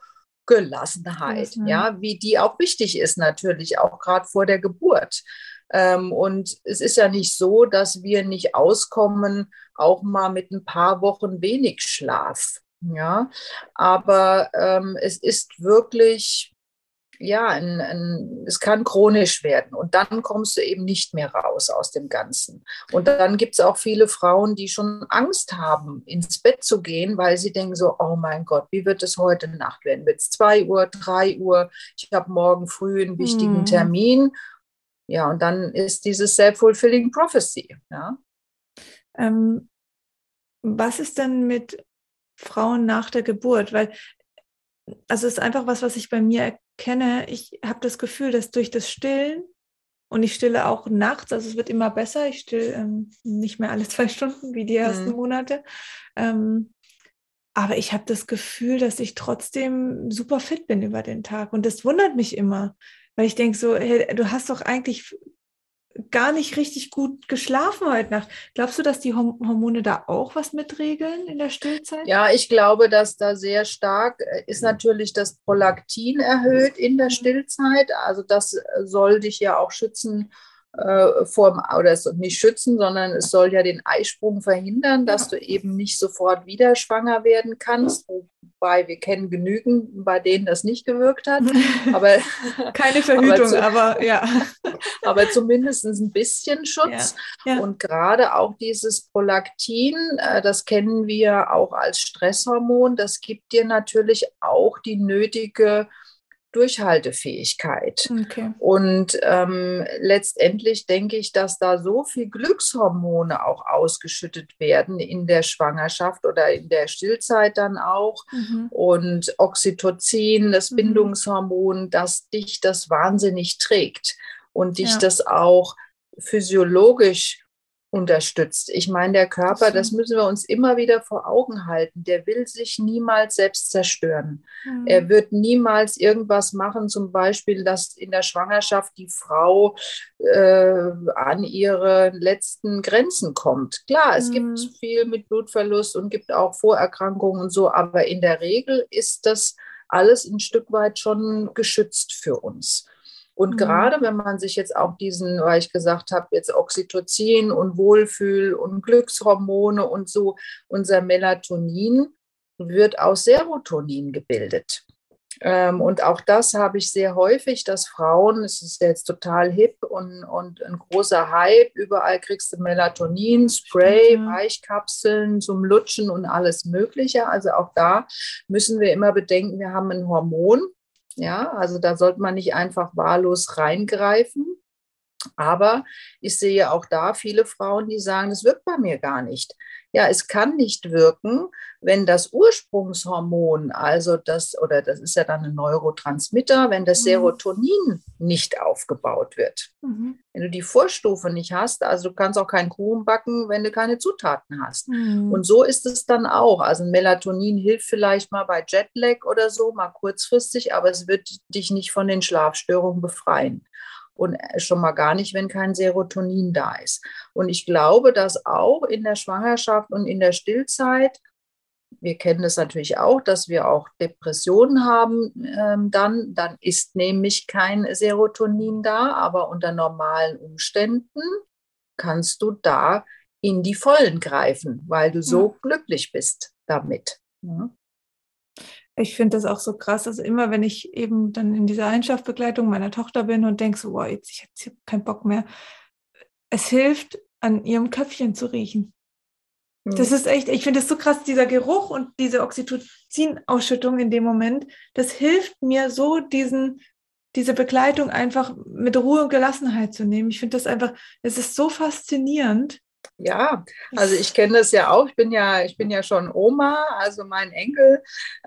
Gelassenheit, mhm. ja, wie die auch wichtig ist natürlich, auch gerade vor der Geburt. Ähm, und es ist ja nicht so, dass wir nicht auskommen, auch mal mit ein paar Wochen wenig Schlaf. Ja, aber ähm, es ist wirklich ja, ein, ein, es kann chronisch werden und dann kommst du eben nicht mehr raus aus dem Ganzen. Und dann gibt es auch viele Frauen, die schon Angst haben, ins Bett zu gehen, weil sie denken so, oh mein Gott, wie wird es heute Nacht werden? Wird es zwei Uhr, drei Uhr? Ich habe morgen früh einen wichtigen mhm. Termin. Ja, und dann ist dieses self-fulfilling prophecy. Ja. Ähm, was ist denn mit Frauen nach der Geburt? Weil also es ist einfach was, was ich bei mir kenne, ich habe das Gefühl, dass durch das Stillen und ich stille auch nachts, also es wird immer besser, ich still ähm, nicht mehr alle zwei Stunden wie die ersten mhm. Monate. Ähm, aber ich habe das Gefühl, dass ich trotzdem super fit bin über den Tag. Und das wundert mich immer, weil ich denke so, hey, du hast doch eigentlich gar nicht richtig gut geschlafen heute Nacht. Glaubst du, dass die Hormone da auch was mitregeln in der Stillzeit? Ja, ich glaube, dass da sehr stark äh, ist natürlich das Prolaktin erhöht in der mhm. Stillzeit. Also das soll dich ja auch schützen äh, vor, oder nicht schützen, sondern es soll ja den Eisprung verhindern, dass du eben nicht sofort wieder schwanger werden kannst. Wobei wir kennen genügend, bei denen das nicht gewirkt hat. Aber, Keine Verhütung, aber, aber ja. aber zumindest ein bisschen Schutz. Ja, ja. Und gerade auch dieses Prolaktin, äh, das kennen wir auch als Stresshormon, das gibt dir natürlich auch die nötige Durchhaltefähigkeit. Okay. Und ähm, letztendlich denke ich, dass da so viel Glückshormone auch ausgeschüttet werden in der Schwangerschaft oder in der Stillzeit dann auch. Mhm. Und Oxytocin, das mhm. Bindungshormon, dass dich das wahnsinnig trägt und dich ja. das auch physiologisch unterstützt. Ich meine, der Körper, das müssen wir uns immer wieder vor Augen halten, der will sich niemals selbst zerstören. Mhm. Er wird niemals irgendwas machen, zum Beispiel, dass in der Schwangerschaft die Frau äh, an ihre letzten Grenzen kommt. Klar, es mhm. gibt viel mit Blutverlust und gibt auch Vorerkrankungen und so, aber in der Regel ist das alles ein Stück weit schon geschützt für uns. Und mhm. gerade wenn man sich jetzt auch diesen, weil ich gesagt habe, jetzt Oxytocin und Wohlfühl und Glückshormone und so, unser Melatonin wird aus Serotonin gebildet. Ähm, und auch das habe ich sehr häufig, dass Frauen, es ist jetzt total hip und, und ein großer Hype, überall kriegst du Melatonin, Spray. Weichkapseln zum Lutschen und alles Mögliche. Also auch da müssen wir immer bedenken, wir haben ein Hormon, ja, also da sollte man nicht einfach wahllos reingreifen. Aber ich sehe auch da viele Frauen, die sagen, das wirkt bei mir gar nicht. Ja, es kann nicht wirken, wenn das Ursprungshormon, also das, oder das ist ja dann ein Neurotransmitter, wenn das mhm. Serotonin nicht aufgebaut wird. Mhm. Wenn du die Vorstufe nicht hast, also du kannst auch keinen Kuchen backen, wenn du keine Zutaten hast. Mhm. Und so ist es dann auch. Also Melatonin hilft vielleicht mal bei Jetlag oder so, mal kurzfristig, aber es wird dich nicht von den Schlafstörungen befreien und schon mal gar nicht, wenn kein Serotonin da ist. Und ich glaube, dass auch in der Schwangerschaft und in der Stillzeit, wir kennen das natürlich auch, dass wir auch Depressionen haben, ähm, dann, dann ist nämlich kein Serotonin da, aber unter normalen Umständen kannst du da in die Vollen greifen, weil du so ja. glücklich bist damit. Ja ich finde das auch so krass. Also immer, wenn ich eben dann in dieser Einschlafbegleitung meiner Tochter bin und denke so, boah, jetzt, ich habe keinen Bock mehr. Es hilft, an ihrem Köpfchen zu riechen. Mhm. Das ist echt, ich finde es so krass, dieser Geruch und diese Oxytocin-Ausschüttung in dem Moment, das hilft mir so, diesen, diese Begleitung einfach mit Ruhe und Gelassenheit zu nehmen. Ich finde das einfach, es ist so faszinierend. Ja, also ich kenne das ja auch. Ich bin ja, ich bin ja schon Oma. Also mein Enkel,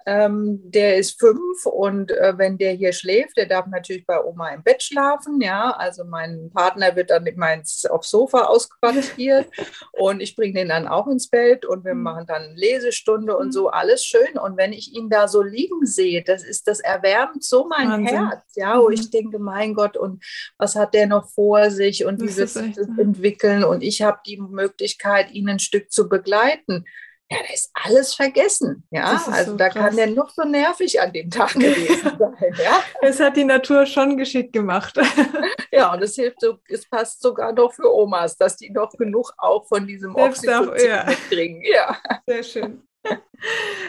ähm, der ist fünf und äh, wenn der hier schläft, der darf natürlich bei Oma im Bett schlafen. Ja, also mein Partner wird dann immer ins, aufs Sofa ausquartiert und ich bringe den dann auch ins Bett und wir mhm. machen dann Lesestunde und so. Mhm. Alles schön. Und wenn ich ihn da so liegen sehe, das ist, das erwärmt so mein Wahnsinn. Herz. Ja, wo mhm. ich denke, mein Gott, und was hat der noch vor sich und wie wird sich das entwickeln? Und ich habe die Möglichkeit, ihn ein Stück zu begleiten. Ja, da ist alles vergessen. Ja, also so da krass. kann der noch so nervig an dem Tag gewesen sein. Ja? es hat die Natur schon geschickt gemacht. ja, und es hilft so, es passt sogar noch für Omas, dass die noch genug auch von diesem Oxytocin ja. mitkriegen. Ja. Sehr schön.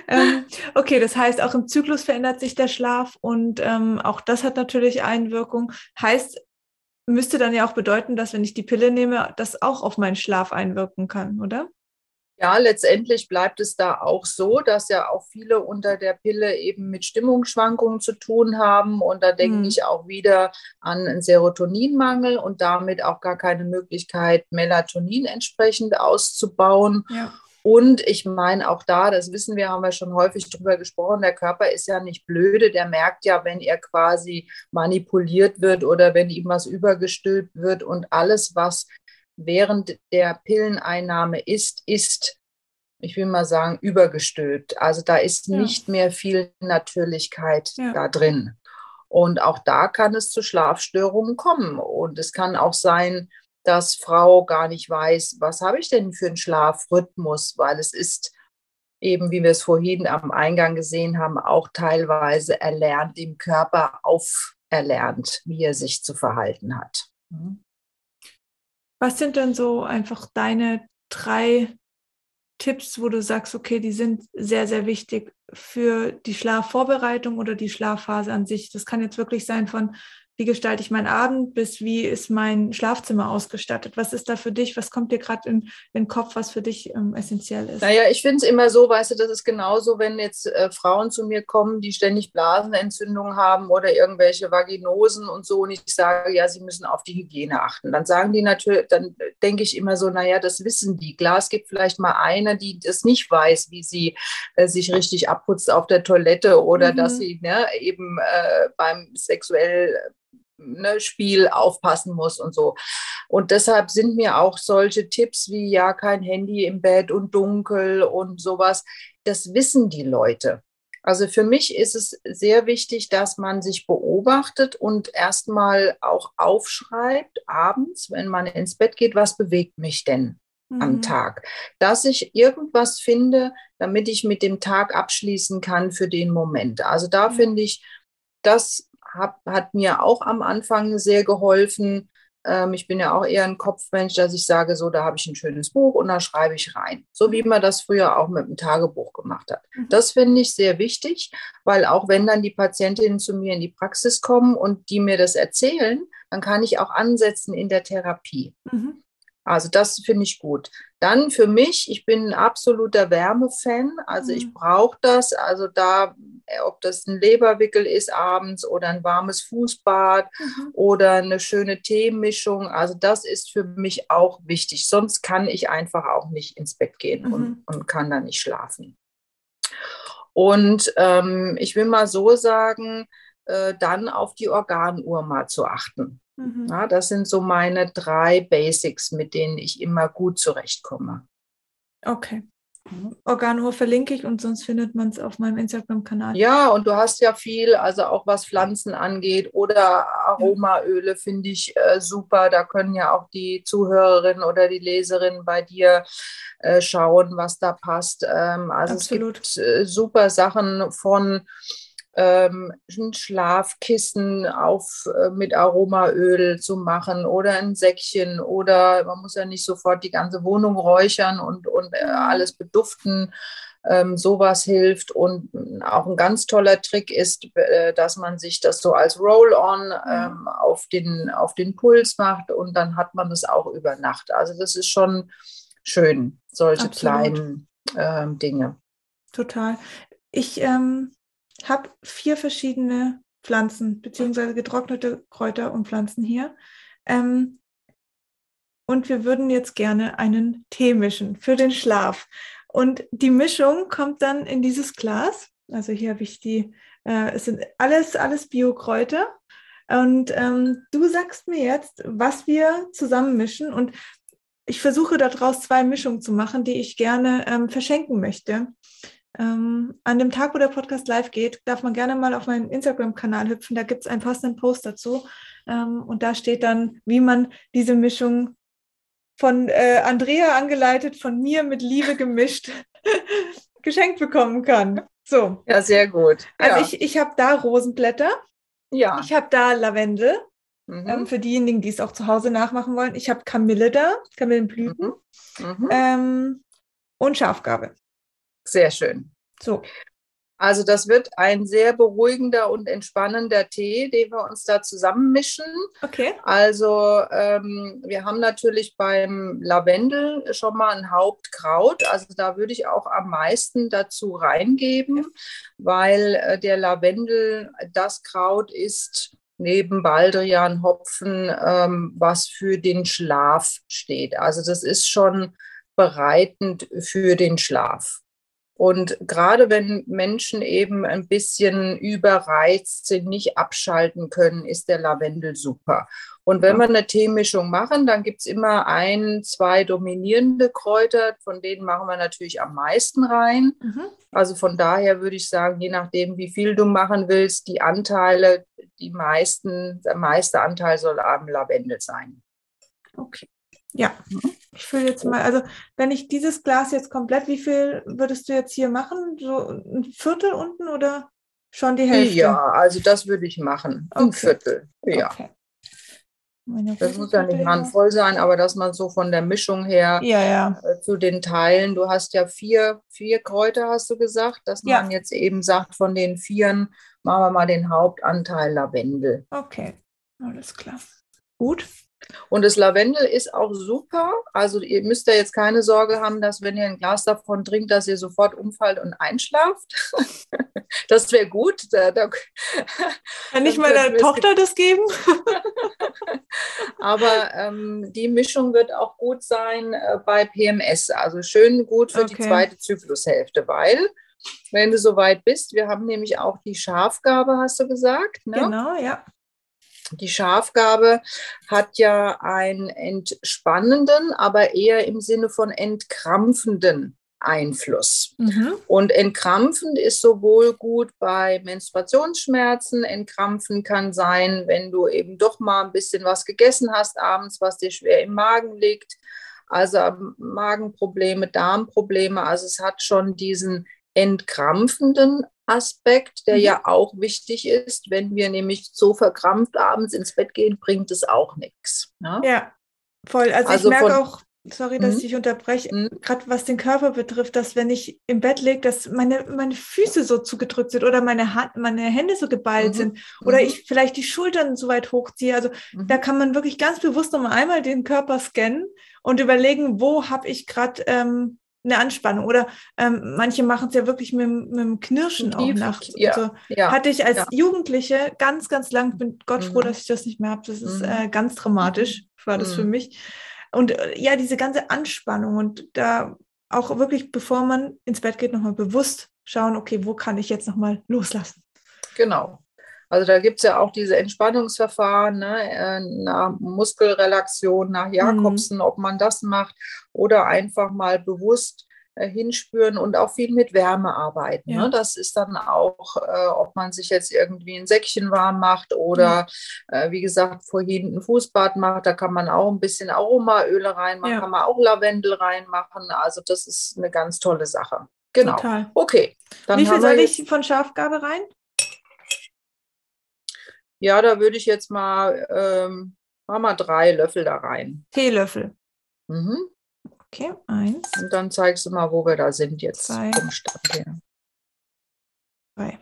ähm, okay, das heißt, auch im Zyklus verändert sich der Schlaf und ähm, auch das hat natürlich Einwirkung. Heißt, müsste dann ja auch bedeuten, dass wenn ich die Pille nehme, das auch auf meinen Schlaf einwirken kann, oder? Ja, letztendlich bleibt es da auch so, dass ja auch viele unter der Pille eben mit Stimmungsschwankungen zu tun haben. Und da denke mhm. ich auch wieder an einen Serotoninmangel und damit auch gar keine Möglichkeit, Melatonin entsprechend auszubauen. Ja. Und ich meine, auch da, das wissen wir, haben wir schon häufig drüber gesprochen, der Körper ist ja nicht blöde, der merkt ja, wenn er quasi manipuliert wird oder wenn ihm was übergestülpt wird und alles, was während der Pilleneinnahme ist, ist, ich will mal sagen, übergestülpt. Also da ist ja. nicht mehr viel Natürlichkeit ja. da drin. Und auch da kann es zu Schlafstörungen kommen. Und es kann auch sein, dass Frau gar nicht weiß, was habe ich denn für einen Schlafrhythmus, weil es ist eben, wie wir es vorhin am Eingang gesehen haben, auch teilweise erlernt, im Körper auferlernt, wie er sich zu verhalten hat. Mhm. Was sind denn so einfach deine drei Tipps, wo du sagst, okay, die sind sehr, sehr wichtig für die Schlafvorbereitung oder die Schlafphase an sich? Das kann jetzt wirklich sein von wie gestalte ich meinen Abend, bis wie ist mein Schlafzimmer ausgestattet? Was ist da für dich? Was kommt dir gerade in, in, den Kopf, was für dich ähm, essentiell ist? Naja, ich finde es immer so, weißt du, das ist genauso, wenn jetzt äh, Frauen zu mir kommen, die ständig Blasenentzündungen haben oder irgendwelche Vaginosen und so und ich sage, ja, sie müssen auf die Hygiene achten. Dann sagen die natürlich, dann denke ich immer so, naja, das wissen die. Klar, es gibt vielleicht mal eine, die das nicht weiß, wie sie äh, sich richtig abputzt auf der Toilette oder mhm. dass sie ne, eben äh, beim sexuell ne, Spiel aufpassen muss und so. Und deshalb sind mir auch solche Tipps wie ja, kein Handy im Bett und dunkel und sowas, das wissen die Leute. Also für mich ist es sehr wichtig, dass man sich beobachtet und erstmal auch aufschreibt, abends, wenn man ins Bett geht, was bewegt mich denn mhm. am Tag? Dass ich irgendwas finde, damit ich mit dem Tag abschließen kann für den Moment. Also da mhm. finde ich, das hab, hat mir auch am Anfang sehr geholfen. Ähm, ich bin ja auch eher ein Kopfmensch, dass ich sage, so, da habe ich ein schönes Buch und da schreibe ich rein. So wie man das früher auch mit dem Tagebuch gemacht hat. Mhm. Das finde ich sehr wichtig, weil auch wenn dann die Patientinnen zu mir in die Praxis kommen und die mir das erzählen, dann kann ich auch ansetzen in der Therapie. Mhm. Also das finde ich gut. Dann für mich, ich bin ein absoluter Wärmefan, also mhm. ich brauche das. Also da, äh, ob das ein Leberwickel ist abends oder ein warmes Fußbad mhm. oder eine schöne Teemischung, also das ist für mich auch wichtig. Sonst kann ich einfach auch nicht ins Bett gehen mhm. und, und kann da nicht schlafen. Und ähm, ich will mal so sagen, äh, dann auf die Organuhr mal zu achten. Mhm. Ja, das sind so meine drei Basics, mit denen ich immer gut zurechtkomme. Okay. Organuhr verlinke ich und sonst findet man es auf meinem Instagram-Kanal. Ja, und du hast ja viel, also auch was Pflanzen angeht oder Aromaöle finde ich äh, super. Da können ja auch die Zuhörerinnen oder die Leserinnen bei dir äh, schauen, was da passt. Ähm, also Absolut. es gibt äh, super Sachen von ähm, ein Schlafkissen auf, äh, mit Aromaöl zu machen oder ein Säckchen oder man muss ja nicht sofort die ganze Wohnung räuchern und, und äh, alles beduften. Ähm, sowas hilft und auch ein ganz toller Trick ist, äh, dass man sich das so als Roll-on ähm, auf, den, auf den Puls macht und dann hat man das auch über Nacht. Also das ist schon schön, solche Absolut. kleinen ähm, Dinge. Total. Ich ähm, habe vier verschiedene Pflanzen, beziehungsweise getrocknete Kräuter und Pflanzen hier. Ähm, und wir würden jetzt gerne einen Tee mischen für den Schlaf. Und die Mischung kommt dann in dieses Glas. Also hier habe ich die, äh, es sind alles, alles Biokräuter. Und ähm, du sagst mir jetzt, was wir zusammen mischen. Und ich versuche daraus zwei Mischungen zu machen, die ich gerne ähm, verschenken möchte. Ähm, an dem Tag, wo der Podcast live geht, darf man gerne mal auf meinen Instagram-Kanal hüpfen. Da gibt es einen passenden Post dazu. Ähm, und da steht dann, wie man diese Mischung von äh, Andrea angeleitet, von mir mit Liebe gemischt, geschenkt bekommen kann. So. Ja, sehr gut. Also ja. ich, ich habe da Rosenblätter. Ja. Ich habe da Lavendel. Mhm. Ähm, für diejenigen, die es auch zu Hause nachmachen wollen. Ich habe Kamille da, Kamillenblüten Mhm. Mhm. ähm, und Schafgarbe. Sehr schön. So. Also das wird ein sehr beruhigender und entspannender Tee, den wir uns da zusammenmischen. Okay. Also ähm, wir haben natürlich beim Lavendel schon mal ein Hauptkraut. Also da würde ich auch am meisten dazu reingeben, weil äh, der Lavendel das Kraut ist neben Baldrian, Hopfen, ähm, was für den Schlaf steht. Also das ist schon bereitend für den Schlaf. Und gerade wenn Menschen eben ein bisschen überreizt sind, nicht abschalten können, ist der Lavendel super. Und wenn wir eine Teemischung machen, dann gibt es immer ein, zwei dominierende Kräuter, von denen machen wir natürlich am meisten rein. Mhm. Also von daher würde ich sagen, je nachdem, wie viel du machen willst, die Anteile, die meisten, der meiste Anteil soll am Lavendel sein. Okay. Ja, ich fülle jetzt mal, also wenn ich dieses Glas jetzt komplett, wie viel würdest du jetzt hier machen? So ein Viertel unten oder schon die Hälfte? Ja, also das würde ich machen. Ein Okay. Viertel. Ja. Okay. Das muss ja nicht handvoll sein, aber dass man so von der Mischung her. Ja, ja. äh, zu den Teilen, du hast ja vier, vier Kräuter, hast du gesagt, dass Ja. man jetzt eben sagt, von den vieren machen wir mal den Hauptanteil Lavendel. Okay. Alles klar. Gut. Und das Lavendel ist auch super. Also ihr müsst da jetzt keine Sorge haben, dass wenn ihr ein Glas davon trinkt, dass ihr sofort umfallt und einschlaft. das wäre gut. Da, da, Kann ich meiner Tochter das geben? aber ähm, die Mischung wird auch gut sein äh, bei PMS. Also schön gut für die Okay. zweite Zyklushälfte, weil wenn du soweit bist, wir haben nämlich auch die Schafgabe, hast du gesagt. Ne? Genau, ja. Die Schafgabe hat ja einen entspannenden, aber eher im Sinne von entkrampfenden Einfluss. Mhm. Und entkrampfend ist sowohl gut bei Menstruationsschmerzen, entkrampfend kann sein, wenn du eben doch mal ein bisschen was gegessen hast abends, was dir schwer im Magen liegt. Also Magenprobleme, Darmprobleme. Also es hat schon diesen entkrampfenden Aspekt, der Mhm. ja auch wichtig ist. Wenn wir nämlich so verkrampft abends ins Bett gehen, bringt es auch nichts. Ne? Ja, voll. Also, Also ich merke auch, sorry, dass Mhm. ich unterbreche, Mhm. gerade was den Körper betrifft, dass wenn ich im Bett liege, dass meine, meine Füße so zugedrückt sind oder meine, Hand, meine Hände so geballt Mhm. sind oder Mhm. ich vielleicht die Schultern so weit hochziehe. Also da kann man wirklich ganz bewusst nochmal einmal den Körper scannen und überlegen, wo habe ich gerade ähm, eine Anspannung. Oder ähm, manche machen es ja wirklich mit, dem- mit dem Knirschen auch Tief- nachts. ja, Also, ja. hatte ich als ja. Jugendliche ganz, ganz lang, bin Gott froh, Mhm. dass ich das nicht mehr habe. Das ist Mhm. äh, ganz dramatisch, war das für Mhm. mich. Und äh, ja, diese ganze Anspannung und da auch wirklich, bevor man ins Bett geht, nochmal bewusst schauen, okay, wo kann ich jetzt nochmal loslassen? Genau. Also da gibt es ja auch diese Entspannungsverfahren, ne, äh, nach Muskelrelaxation, nach Mhm. Jakobsen, ob man das macht oder einfach mal bewusst äh, hinspüren und auch viel mit Wärme arbeiten. Ja. Ne? Das ist dann auch, äh, ob man sich jetzt irgendwie ein Säckchen warm macht oder äh, wie gesagt vorhin ein Fußbad macht, da kann man auch ein bisschen Aromaöle reinmachen, Ja. kann man auch Lavendel reinmachen. Also das ist eine ganz tolle Sache. Genau. Total. Okay. Dann Wie viel soll ich von Schafgabe rein? Ja, da würde ich jetzt mal, ähm, machen wir drei Löffel da rein. Teelöffel. Mhm. Okay, eins, Und dann zeigst du mal, wo wir da sind jetzt Zwei. vom Stand her. drei.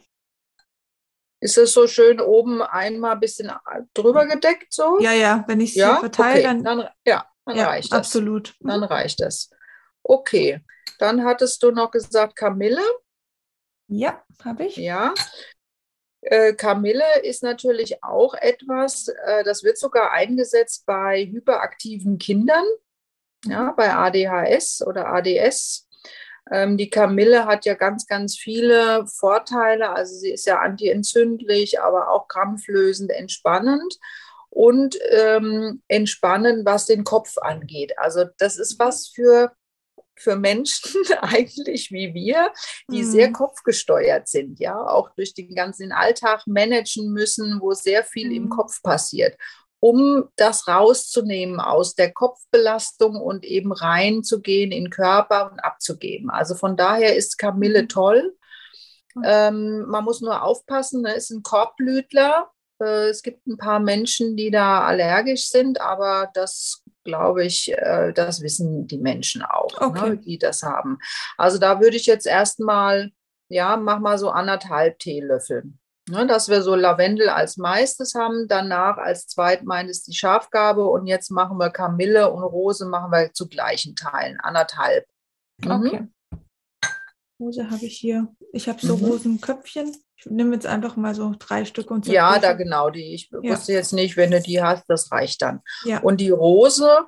Ist es so schön oben einmal ein bisschen drüber gedeckt so? Ja, ja, wenn ich es ja? verteile, okay. dann, dann, ja, dann ja, reicht das. absolut. Mhm. Dann reicht das. Okay, dann hattest du noch gesagt Kamille, Ja, habe ich. ja. Äh, Kamille ist natürlich auch etwas, äh, das wird sogar eingesetzt bei hyperaktiven Kindern, ja, bei ADHS oder ADS. Ähm, die Kamille hat ja ganz, ganz viele Vorteile. Also sie ist ja antientzündlich, aber auch krampflösend, entspannend und ähm, entspannen, was den Kopf angeht. Also das ist was für für Menschen eigentlich wie wir, die mhm. sehr kopfgesteuert sind, ja, auch durch den ganzen Alltag managen müssen, wo sehr viel mhm. im Kopf passiert um das rauszunehmen aus der Kopfbelastung und eben reinzugehen in Körper und abzugeben. Also von daher ist Kamille mhm. toll. Ähm, man muss nur aufpassen, ne? ist ein Korbblütler. Äh, es gibt ein paar Menschen, die da allergisch sind, aber das glaube ich, äh, das wissen die Menschen auch, ne, okay. ne, die das haben. Also da würde ich jetzt erstmal, ja, mach mal so anderthalb Teelöffel. Ne, dass wir so Lavendel als meistes haben, danach als zweitmeines die Schafgabe und jetzt machen wir Kamille und Rose machen wir zu gleichen Teilen, anderthalb. Mhm. Okay. Rose habe ich hier. Ich habe so mhm. Rosenköpfchen. Ich nehme jetzt einfach mal so drei Stück und so. Ja, da genau die. Ich ja. wusste jetzt nicht, wenn du die hast, das reicht dann. Ja. Und die Rose,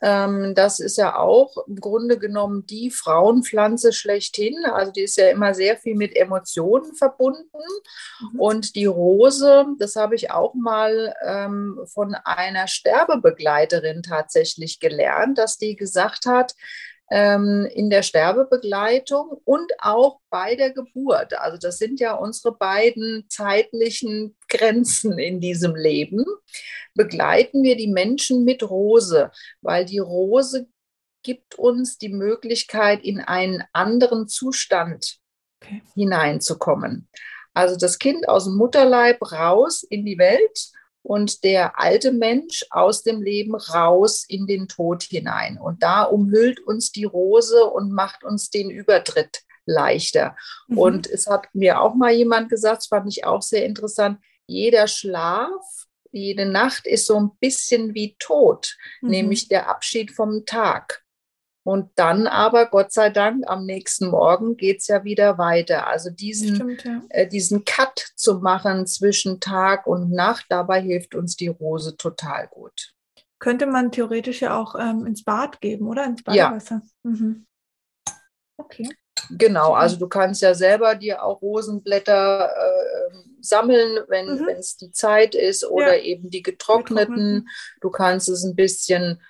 ähm, das ist ja auch im Grunde genommen die Frauenpflanze schlechthin. Also die ist ja immer sehr viel mit Emotionen verbunden. Mhm. Und die Rose, das habe ich auch mal ähm, von einer Sterbebegleiterin tatsächlich gelernt, dass die gesagt hat, ähm, in der Sterbebegleitung und auch bei der Geburt. Also das sind ja unsere beiden zeitlichen Grenzen in diesem Leben. Begleiten wir die Menschen mit Rose, weil die Rose gibt uns die Möglichkeit, in einen anderen Zustand okay. hineinzukommen. Also das Kind aus dem Mutterleib raus in die Welt und der alte Mensch aus dem Leben raus in den Tod hinein. Und da umhüllt uns die Rose und macht uns den Übertritt leichter. Mhm. Und es hat mir auch mal jemand gesagt, das fand ich auch sehr interessant, jeder Schlaf, jede Nacht ist so ein bisschen wie Tod, mhm. nämlich der Abschied vom Tag. Und dann aber, Gott sei Dank, am nächsten Morgen geht es ja wieder weiter. Also diesen, Stimmt, ja. äh, diesen Cut zu machen zwischen Tag und Nacht, dabei hilft uns die Rose total gut. Könnte man theoretisch ja auch ähm, ins Bad geben, oder? Ins Badewasser. Ja. Mhm. Okay. Genau, also du kannst ja selber dir auch Rosenblätter äh, sammeln, wenn mhm. es die Zeit ist, oder ja. eben die getrockneten. Du kannst es ein bisschen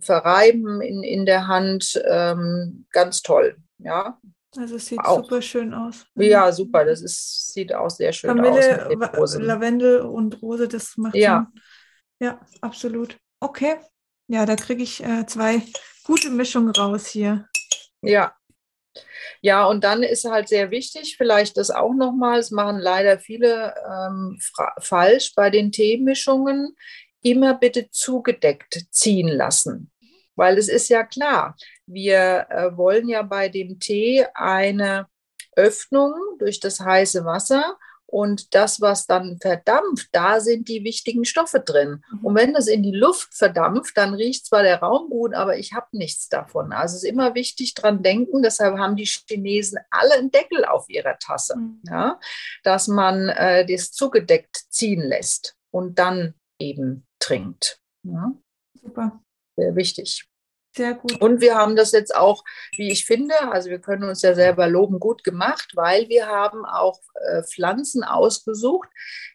verreiben in, in der Hand. Ähm, ganz toll. Ja. Also es sieht auch. super schön aus. Ja, mhm. super. Das ist, sieht auch sehr schön Kamille, aus. Lavendel und Rose, das macht ja. Schon, ja, absolut. Okay. Ja, da kriege ich äh, zwei gute Mischungen raus hier. Ja. Ja, und dann ist halt sehr wichtig, vielleicht das auch nochmal, es machen leider viele ähm, falsch bei den Teemischungen immer bitte zugedeckt ziehen lassen. Weil es ist ja klar, wir äh, wollen ja bei dem Tee eine Öffnung durch das heiße Wasser und das, was dann verdampft, da sind die wichtigen Stoffe drin. Mhm. Und wenn das in die Luft verdampft, dann riecht zwar der Raum gut, aber ich habe nichts davon. Also es ist immer wichtig dran denken, deshalb haben die Chinesen alle einen Deckel auf ihrer Tasse, mhm. ja, dass man äh, das zugedeckt ziehen lässt und dann eben trinkt. Ja? Super. Sehr wichtig. Sehr gut. Und wir haben das jetzt auch, wie ich finde, also wir können uns ja selber loben, gut gemacht, weil wir haben auch äh, Pflanzen ausgesucht,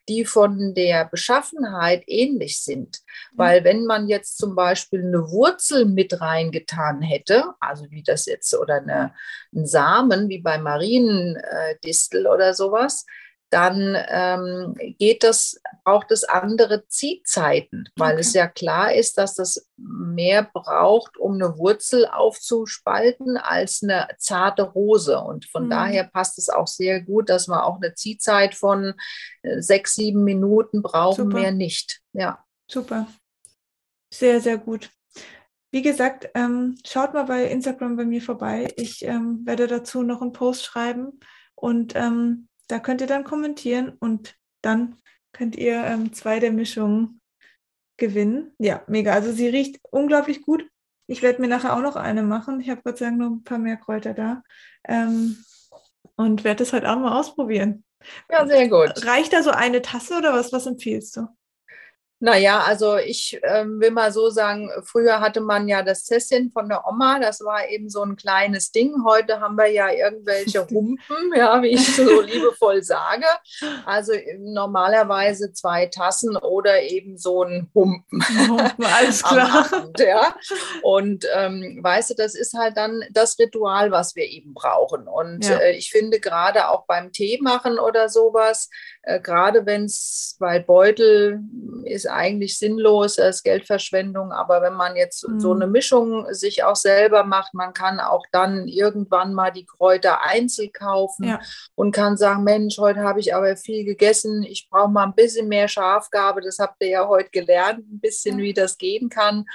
die von der Beschaffenheit ähnlich sind. Mhm. Weil wenn man jetzt zum Beispiel eine Wurzel mit reingetan hätte, also wie das jetzt, oder eine, einen Samen, wie bei Mariendistel oder sowas, dann ähm, geht das, braucht es andere Ziehzeiten, weil okay. es ja klar ist, dass das mehr braucht, um eine Wurzel aufzuspalten, als eine zarte Rose. Und von mhm. daher passt es auch sehr gut, dass wir auch eine Ziehzeit von äh, sechs, sieben Minuten brauchen, Super. mehr nicht. Ja. Super. Sehr, sehr gut. Wie gesagt, ähm, schaut mal bei Instagram bei mir vorbei. Ich ähm, werde dazu noch einen Post schreiben und ähm, da könnt ihr dann kommentieren und dann könnt ihr ähm, zwei der Mischungen gewinnen. Ja, mega. Also sie riecht unglaublich gut. Ich werde mir nachher auch noch eine machen. Ich habe Gott sei Dank noch ein paar mehr Kräuter da. Ähm, und werde es heute auch mal ausprobieren. Ja, sehr gut. Reicht da so eine Tasse oder was, was empfiehlst du? Naja, also ich ähm, will mal so sagen, früher hatte man ja das Zesschen von der Oma, das war eben so ein kleines Ding. Heute haben wir ja irgendwelche Humpen, ja, wie ich so liebevoll sage. Also normalerweise zwei Tassen oder eben so ein Humpen. Humpen alles klar. Abend, ja. Und ähm, weißt du, das ist halt dann das Ritual, was wir eben brauchen. Und ja. äh, ich finde gerade auch beim Tee machen oder sowas, äh, gerade wenn es, weil Beutel ist eigentlich sinnlos, ist Geldverschwendung, aber wenn man jetzt mhm. so eine Mischung sich auch selber macht, man kann auch dann irgendwann mal die Kräuter einzeln kaufen ja. und kann sagen, Mensch, heute habe ich aber viel gegessen, ich brauche mal ein bisschen mehr Schafgabe, das habt ihr ja heute gelernt, ein bisschen, ja. wie das gehen kann.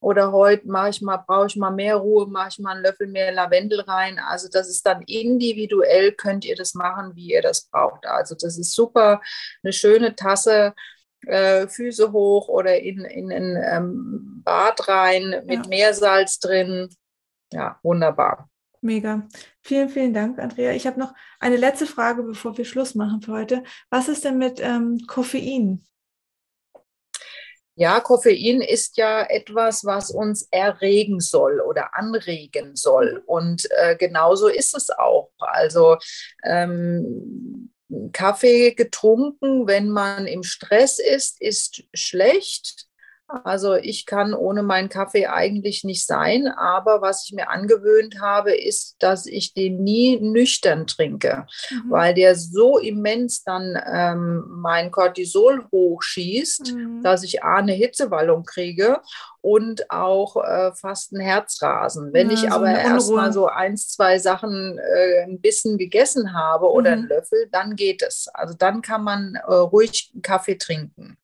Oder heute mache ich mal, brauche ich mal mehr Ruhe, mache ich mal einen Löffel mehr Lavendel rein. Also das ist dann individuell, könnt ihr das machen, wie ihr das braucht. Also das ist super, eine schöne Tasse äh, Füße hoch oder in, in ein ähm, Bad rein mit ja. Meersalz drin. Ja, wunderbar. Mega. Vielen, vielen Dank, Andrea. Ich habe noch eine letzte Frage, bevor wir Schluss machen für heute. Was ist denn mit ähm, Koffein? Ja, Koffein ist ja etwas, was uns erregen soll oder anregen soll. Mhm. Und äh, genauso ist es auch. Also ähm, Kaffee getrunken, wenn man im Stress ist, ist schlecht. Also ich kann ohne meinen Kaffee eigentlich nicht sein, aber was ich mir angewöhnt habe, ist, dass ich den nie nüchtern trinke, mhm. weil der so immens dann ähm, mein Cortisol hochschießt, mhm. dass ich A, eine Hitzewallung kriege und auch äh, fast ein Herzrasen. Wenn ja, ich so aber erstmal so eins, zwei Sachen äh, ein bisschen gegessen habe oder mhm. einen Löffel, dann geht es. Also dann kann man äh, ruhig Kaffee trinken.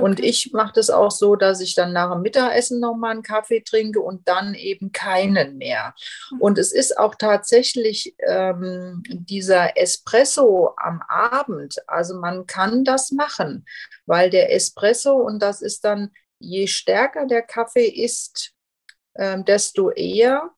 Und ich mache das auch so, dass ich dann nach dem Mittagessen nochmal einen Kaffee trinke und dann eben keinen mehr. Mhm. Und es ist auch tatsächlich ähm, dieser Espresso am Abend. Also man kann das machen, weil der Espresso, und das ist dann, je stärker der Kaffee ist, ähm, desto eher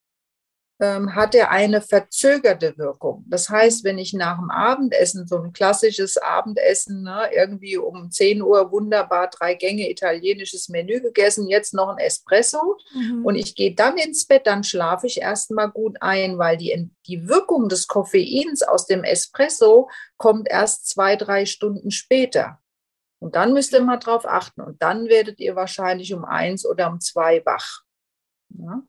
ähm, hat er eine verzögerte Wirkung. Das heißt, wenn ich nach dem Abendessen, so ein klassisches Abendessen, ne, irgendwie um 10 Uhr wunderbar drei Gänge italienisches Menü gegessen, jetzt noch ein Espresso mhm. und ich gehe dann ins Bett, dann schlafe ich erstmal gut ein, weil die, die Wirkung des Koffeins aus dem Espresso kommt erst zwei, drei Stunden später. Und dann müsst ihr mal drauf achten. Und dann werdet ihr wahrscheinlich um eins oder um zwei wach. Ja?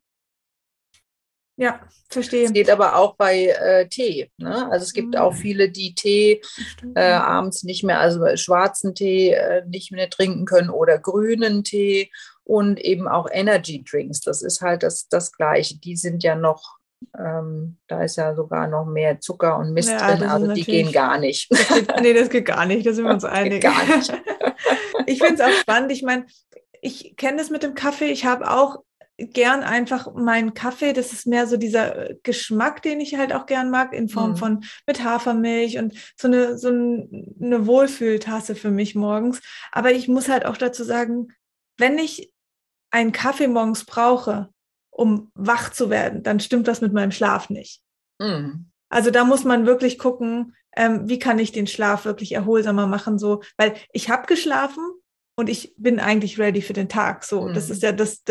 Ja, verstehe. Es geht aber auch bei äh, Tee. Ne? Also es gibt mhm. auch viele, die Tee äh, abends nicht mehr, also schwarzen Tee äh, nicht mehr trinken können oder grünen Tee und eben auch Energy Drinks. Das ist halt das, das Gleiche. Die sind ja noch, ähm, da ist ja sogar noch mehr Zucker und Mist ja, drin, also die gehen gar nicht. Das geht, nee, das geht gar nicht, da sind wir uns einig. Gar nicht. ich finde es auch spannend. Ich meine, ich kenne das mit dem Kaffee. Ich habe auch gern einfach meinen Kaffee. Das ist mehr so dieser Geschmack, den ich halt auch gern mag, in Form mhm. von mit Hafermilch und so eine, so eine Wohlfühltasse für mich morgens. Aber ich muss halt auch dazu sagen, wenn ich einen Kaffee morgens brauche, um wach zu werden, dann stimmt das mit meinem Schlaf nicht. Mhm. Also da muss man wirklich gucken, ähm, wie kann ich den Schlaf wirklich erholsamer machen, so, weil ich habe geschlafen und ich bin eigentlich ready für den Tag. So, mhm. das ist ja das,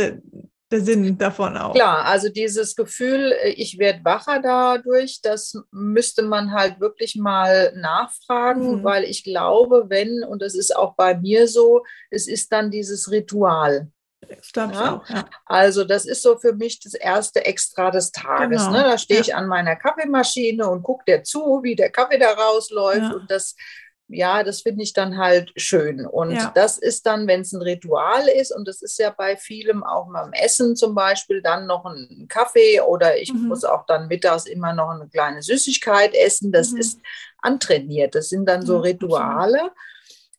der Sinn davon auch. Klar, also dieses Gefühl, äh, ich werde wacher dadurch, das müsste man halt wirklich mal nachfragen, mhm. weil ich glaube, wenn, und das ist auch bei mir so, es ist dann dieses Ritual. Ja? auch. Ja. Also das ist so für mich das erste Extra des Tages. Genau. Ne? Da stehe ja. ich an meiner Kaffeemaschine und gucke dir zu, wie der Kaffee da rausläuft und das ja, das finde ich dann halt schön. Und ja. das ist dann, wenn es ein Ritual ist, und das ist ja bei vielem auch beim Essen zum Beispiel, dann noch ein Kaffee oder ich mhm. muss auch dann mittags immer noch eine kleine Süßigkeit essen. Das mhm. ist antrainiert. Das sind dann so Rituale.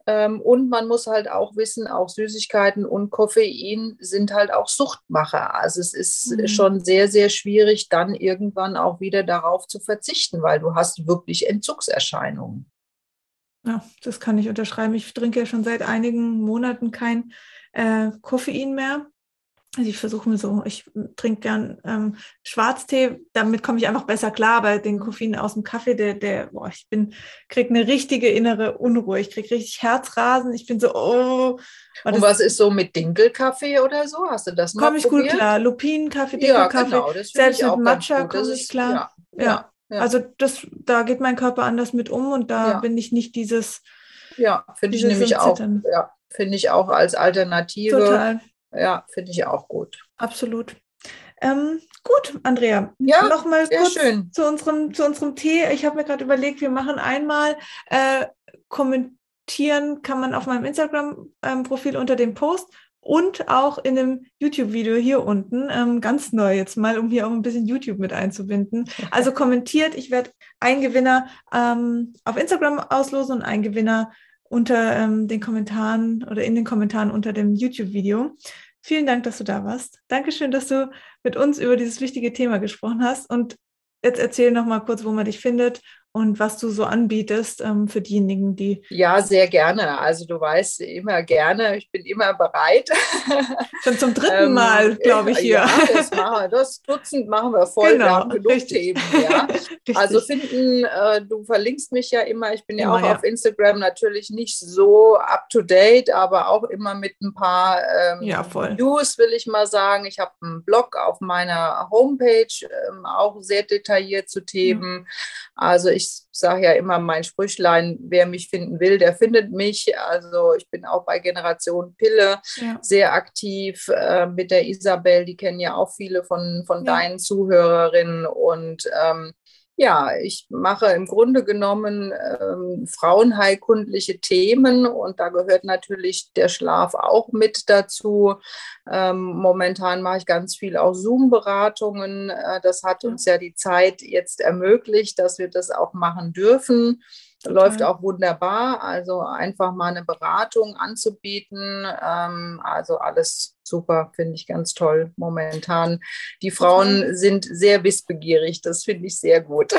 Ähm, und man muss halt auch wissen, auch Süßigkeiten und Koffein sind halt auch Suchtmacher. Also es ist mhm. schon sehr, sehr schwierig, dann irgendwann auch wieder darauf zu verzichten, weil du hast wirklich Entzugserscheinungen. Ja, das kann ich unterschreiben. Ich trinke ja schon seit einigen Monaten kein äh, Koffein mehr. Also ich versuche mir so, ich trinke gern ähm, Schwarztee, damit komme ich einfach besser klar, bei den Koffein aus dem Kaffee, der, der, boah, ich bin, kriege eine richtige innere Unruhe, ich kriege richtig Herzrasen, ich bin so, oh. Und, was ist so mit Dinkelkaffee oder so? Hast du das mal Komme ich gut klar, Lupinenkaffee, Dinkelkaffee, ja, genau, selbst mit Matcha komme ich klar. Ja, ja, ja, also das, da geht mein Körper anders mit um und da ja. bin ich nicht dieses. Ja, finde ich nämlich auch. Ja, finde ich auch als Alternative. Total ja, finde ich auch gut. Absolut. Ähm, gut, Andrea. Ja, nochmal kurz schön. Zu, unserem, zu unserem Tee. Ich habe mir gerade überlegt, wir machen einmal äh, kommentieren kann man auf meinem Instagram-Profil ähm, unter dem Post und auch in einem YouTube-Video hier unten. Ähm, ganz neu jetzt mal, um hier auch ein bisschen YouTube mit einzubinden. Also kommentiert, ich werde einen Gewinner ähm, auf Instagram auslosen und einen Gewinner unter ähm, den Kommentaren oder in den Kommentaren unter dem YouTube-Video. Vielen Dank, dass du da warst. Dankeschön, dass du mit uns über dieses wichtige Thema gesprochen hast. Und jetzt erzähl noch mal kurz, wo man dich findet und was du so anbietest ähm, für diejenigen, die. Ja, sehr gerne. Also du weißt immer gerne, ich bin immer bereit. Schon zum dritten ähm, Mal, glaube ich, hier. Ja, das, machen, das Dutzend machen wir voll. Genau, wir haben genug richtig. Themen. Ja. also finden, äh, du verlinkst mich ja immer. Ich bin ja auch ja. auf Instagram natürlich nicht so up to date, aber auch immer mit ein paar ähm, ja, News, will ich mal sagen. Ich habe einen Blog auf meiner Homepage, ähm, auch sehr detailliert zu Themen. Ja. Also ich ich sage ja immer mein Sprüchlein, wer mich finden will, der findet mich. Also ich bin auch bei Generation Pille ja. sehr aktiv äh, mit der Isabel, die kennen ja auch viele von, von ja. deinen Zuhörerinnen und ähm, ja, ich mache im Grunde genommen ähm, frauenheilkundliche Themen und da gehört natürlich der Schlaf auch mit dazu. Ähm, momentan mache ich ganz viel auch Zoom-Beratungen. Äh, das hat uns ja die Zeit jetzt ermöglicht, dass wir das auch machen dürfen. Läuft auch wunderbar. Also einfach mal eine Beratung anzubieten. Ähm, also alles super, finde ich ganz toll momentan. Die Frauen sind sehr wissbegierig. Das finde ich sehr gut.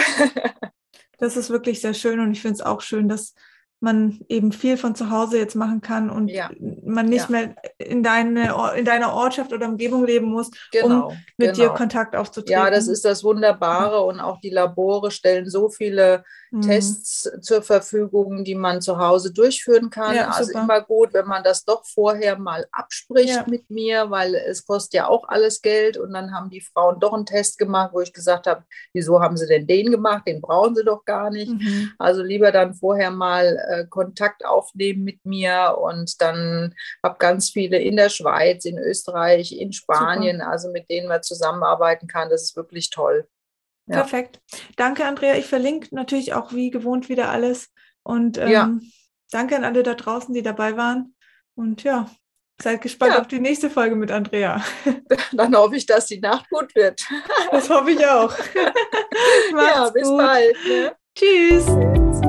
das ist wirklich sehr schön und ich finde es auch schön, dass man eben viel von zu Hause jetzt machen kann und ja. man nicht ja. mehr in, deine, in deiner Ortschaft oder Umgebung leben muss, genau, um mit genau. dir Kontakt aufzutreten. Ja, das ist das Wunderbare und auch die Labore stellen so viele mhm. Tests zur Verfügung, die man zu Hause durchführen kann. Ja, also super. immer gut, wenn man das doch vorher mal abspricht mit mir, weil es kostet ja auch alles Geld und dann haben die Frauen doch einen Test gemacht, wo ich gesagt habe, wieso haben sie denn den gemacht? Den brauchen sie doch gar nicht. Mhm. Also lieber dann vorher mal äh, Kontakt aufnehmen mit mir und dann habe ganz viele in der Schweiz, in Österreich, in Spanien, Super. also mit denen man zusammenarbeiten kann. Das ist wirklich toll. Ja. Perfekt. Danke, Andrea. Ich verlinke natürlich auch wie gewohnt wieder alles. Und ähm, ja. danke an alle da draußen, die dabei waren. Und ja, seid gespannt ja. auf die nächste Folge mit Andrea. Dann hoffe ich, dass die Nacht gut wird. Das hoffe ich auch. ja, bis gut. bald. Ne? Tschüss.